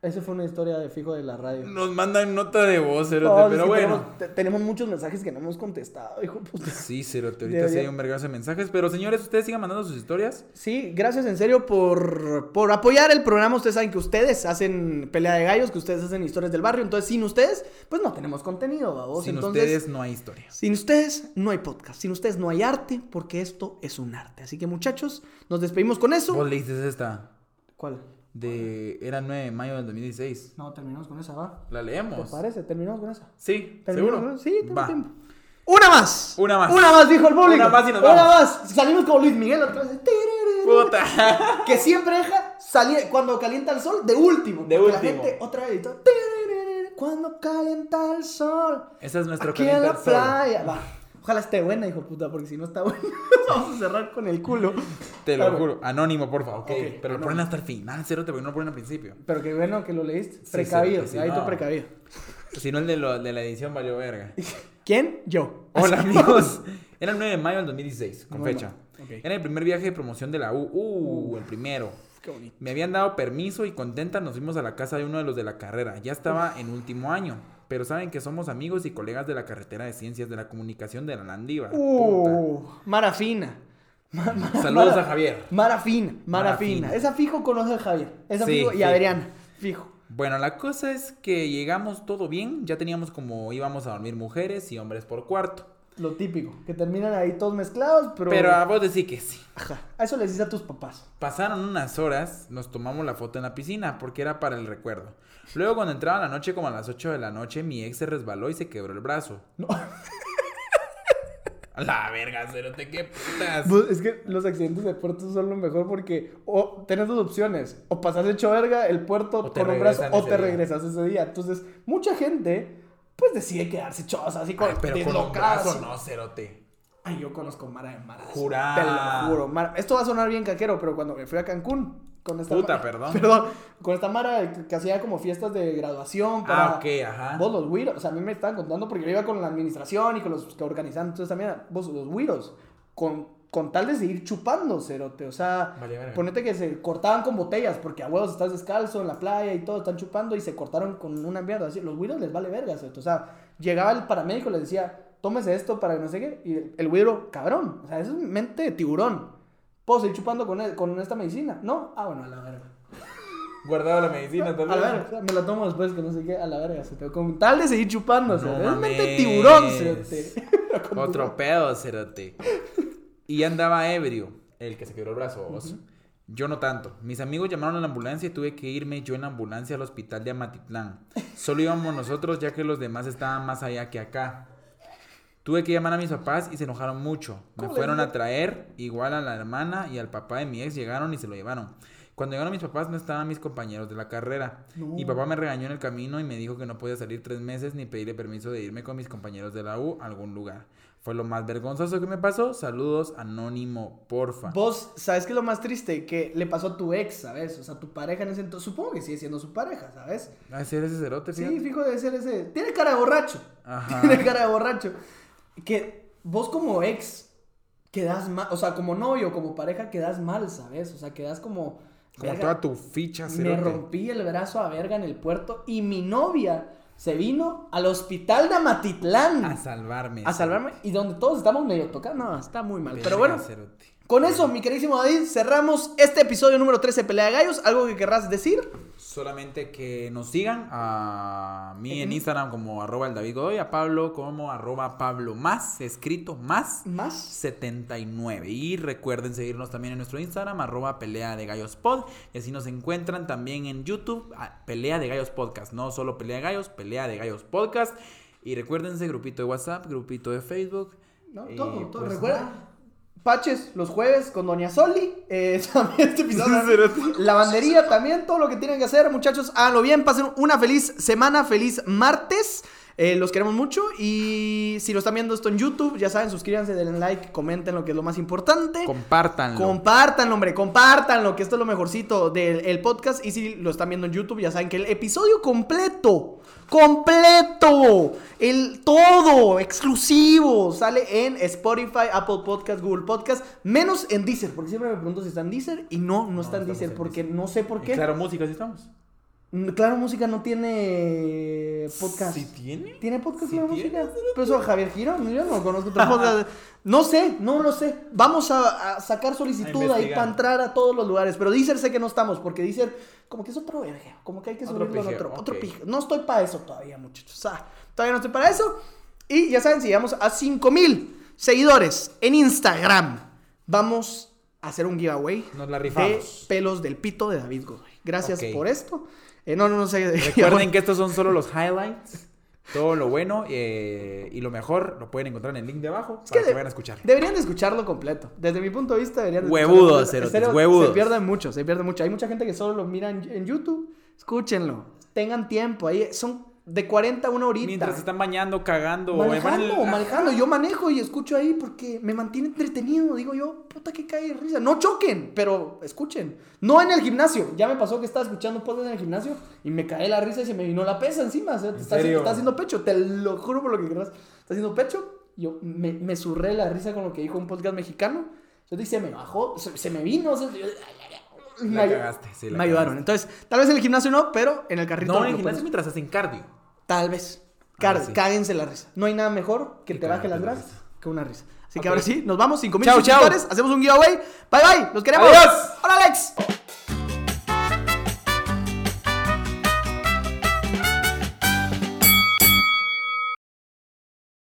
Esa fue una historia de fijo de la radio. Nos mandan nota de voz, cerote, No, pero bueno. Tenemos, te- tenemos muchos mensajes que no hemos contestado, hijo puta. Sí, cerote, ahorita sí Debería- hay un vergazo de mensajes. Pero señores, ustedes sigan mandando sus historias. Sí, gracias en serio por, por apoyar el programa. Ustedes saben que ustedes hacen pelea de gallos, que ustedes hacen historias del barrio. Entonces, sin ustedes, pues no tenemos contenido, babos. Sin Entonces, ustedes no hay historia. sin ustedes no hay podcast. Sin ustedes no hay arte, porque esto es un arte. Así que, muchachos, nos despedimos con eso. Vos leíste esta ¿Cuál? De... Era 9 de mayo del 2016. No, terminamos con esa, va. ¿La ¿Te leemos? parece? Terminamos con esa. Sí, ¿Terminamos ¿seguro? con esa? Sí, tengo Va. tiempo. Una más. Una más. Una más, dijo el público. Una más y nos Una vamos. más. Salimos como Luis Miguel otra vez. Puta. [LAUGHS] que siempre deja salir cuando calienta el sol de último. De último. La gente otra vez Cuando calienta el sol. Ese es nuestro Aquí en la playa. Va. Ojalá esté buena, hijo puta, porque si no está buena, [LAUGHS] vamos a cerrar con el culo. Te lo juro. Anónimo, por favor. Pero lo ponen hasta el final, cerote, porque no lo ponen al principio. Pero qué bueno que lo leíste. Precavido, sí, sí, ahí no. tú precavido. [LAUGHS] Si no, el de, lo- de la edición valió verga. [LAUGHS] ¿Quién? Yo. Hola, amigos. Era el 9 de mayo del 2016, con fecha. Era el primer viaje de promoción de la U. Uh, el primero. Qué bonito. Me habían dado permiso y contenta nos fuimos a la casa de uno de los de la carrera. Ya estaba en último año. Pero saben que somos amigos y colegas de la carretera de ciencias de la comunicación de la Landívar. Uh, Mara fina. Ma- ma- Puta. Saludos Mara- a Javier. Mara fina, Mara. Esa fijo conoce a Javier. Esa Sí, fijo y sí. Fijo. Bueno, la cosa es que llegamos todo bien. Ya teníamos como íbamos a dormir mujeres y hombres por cuarto. Lo típico. Que terminan ahí todos mezclados, pero. Pero a vos decís que sí. Ajá. A eso les dices a tus papás. Pasaron unas horas, nos tomamos la foto en la piscina porque era para el recuerdo. Luego cuando entraba la noche como a las 8 de la noche, mi ex se resbaló y se quebró el brazo. No. [LAUGHS] La verga, cerote, qué putas. Pues, Es que los accidentes de puerto son lo mejor porque o tenés dos opciones. O pasas hecho verga el puerto con un brazo o te día. regresas ese día. Entonces, mucha gente pues decide quedarse chosa así con Ay, pero con un brazo así. no, cerote. Ay, yo conozco Mara de Mara. Jurá. Te lo juro. Mara- Esto va a sonar bien caquero, pero cuando me fui a Cancún con esta Puta, perdón. [LAUGHS] Perdón. Con esta Mara que, que hacía como fiestas de graduación para Ah, ok, ajá. vos los güiros, o sea, a mí me estaban contando porque yo iba con la administración y con los que organizan, entonces también vos los güiros con con tal de seguir chupando, cerote, o sea, Vale, ponete que se cortaban con botellas porque a huevos estás descalzo en la playa y todo, están chupando y se cortaron con una mierda, así, los güiros les vale verga, cerote, o sea, llegaba el paramédico y les decía, tómese esto para que no sé qué, y el, güiro, cabrón, o sea, eso es mente de tiburón, ¿puedo seguir chupando con, e- con esta medicina? ¿No? Ah, bueno, a la verga. [LAUGHS] Guardado la medicina A la también. verga, me la tomo después que no sé qué, a la verga, se te con tal de seguir chupando, No cerote, es mente tiburón, cerote. [LAUGHS] Otro pedo, cerote. Y andaba ebrio, el que se quebró el brazo. Yo no tanto. Mis amigos llamaron a la ambulancia y tuve que irme yo en la ambulancia al hospital de Amatitlán. Solo íbamos nosotros ya que los demás estaban más allá que acá. Tuve que llamar a mis papás y se enojaron mucho. Me ¿Cómo le fueron a traer, igual a la hermana y al papá de mi ex llegaron y se lo llevaron. Cuando llegaron mis papás no estaban mis compañeros de la carrera. No. Mi papá me regañó en el camino y me dijo que no podía salir tres meses ni pedirle permiso de irme con mis compañeros de la U a algún lugar. Fue lo más vergonzoso que me pasó. Saludos, anónimo, porfa. Vos, ¿sabes qué es lo más triste? Que le pasó a tu ex, ¿sabes? O sea, tu pareja en ese entonces, supongo que sigue siendo su pareja, ¿sabes? ¿A ser ese cerote, Sí, fíjate? fijo debe ser ese. Tiene cara de borracho. Ajá. [LAUGHS] Tiene cara de borracho. Que vos como ex quedas mal, o sea, como novio, como pareja quedas mal, ¿sabes? O sea, quedas como... Como verga, toda tu ficha, Me cerote. rompí el brazo a verga en el puerto y mi novia se vino al hospital de Amatitlán A salvarme. a salvarme y donde todos estamos medio tocados. No, está muy mal. Pero bueno, con eso, mi queridísimo David, cerramos este episodio número 13 de Pelea de Gallos. ¿Algo que querrás decir? Solamente que nos sigan a mí en Instagram como arroba el David Godoy, a Pablo como arroba Pablo más, escrito más ¿Más? 79. Y recuerden seguirnos también en nuestro Instagram, arroba pelea de gallos pod. Y así nos encuentran también en YouTube, a pelea de gallos podcast. No solo pelea de gallos, pelea de gallos podcast. Y recuérdense, grupito de WhatsApp, grupito de Facebook. No, todo, todo. pues, Recuerda. Paches los jueves con Doña Soli. Eh, [LAUGHS] también este episodio. Lavandería también, todo lo que tienen que hacer, muchachos. Háganlo bien, pasen una feliz semana, feliz martes. Eh, los queremos mucho y si lo están viendo esto en YouTube, ya saben, suscríbanse, denle like, comenten lo que es lo más importante. Compártanlo. Compártanlo, hombre, compártanlo, que esto es lo mejorcito del el podcast. Y si lo están viendo en YouTube, ya saben que el episodio completo, completo, el todo, exclusivo, sale en Spotify, Apple Podcast, Google Podcast, menos en Deezer, porque siempre me pregunto si está en Deezer y no, no, está en Deezer, en porque Deezer. no sé por qué. Claro, música, ¿sí estamos? Mm, Claro, Música no tiene podcast. ¿Sí tiene? ¿Tiene podcast ¿Sí Claro tiene? Música? Pero eso Javier Girón, yo no conozco otro [LAUGHS] podcast. No sé, no lo sé. Vamos a, a sacar solicitud A ahí para entrar a todos los lugares. Pero Deezer sé que no estamos, porque Deezer como que es otro verga. Como que hay que Otro subirlo en otro, otro ok. pijeo. No estoy para eso todavía, muchachos. Ah, todavía no estoy para eso. Y ya saben, si llegamos a 5000 seguidores en Instagram, vamos a hacer un giveaway Nos la de rifamos. pelos del pito de David Godoy. Gracias por esto. Eh, no, no, no sé. [LAUGHS] Recuerden que estos son solo los highlights. Todo lo bueno eh, y lo mejor lo pueden encontrar en el link de abajo Es para que que de- vayan a escuchar. Deberían de escucharlo completo. Desde mi punto de vista deberían de Huevudos, escucharlo huevudos. Se pierde mucho, se pierde mucho. Hay mucha gente que solo lo mira en, en YouTube. Escúchenlo. Tengan tiempo. Ahí son de 40 a una horita. Mientras se están bañando, cagando o Manejando, el- manejando. Yo manejo y escucho ahí porque me mantiene entretenido. Digo yo, puta que cae de risa. No choquen, pero escuchen. No en el gimnasio. Ya me pasó que estaba escuchando podcast en el gimnasio y me cae la risa y se me vino la pesa encima. O sea, te ¿En está, serio? está haciendo pecho. Te lo juro por lo que quieras. Está haciendo pecho. Yo me, me surré la risa con lo que dijo un podcast mexicano. Entonces se me bajó, se, se me vino. o sea, me, La cagaste, sí, la me ayudaron. Entonces, tal vez en el gimnasio no, pero en el carrito. No, en el puedes- gimnasio mientras hacen cardio. Tal vez. Car- Ah, sí. Cáguense la risa. No hay nada mejor que Que te baje las grasas que una risa. Así que ahora sí, nos vamos. 5000 Chao, chao. suscriptores. Hacemos un giveaway. Bye bye. Los queremos. Adiós. Hola, Alex.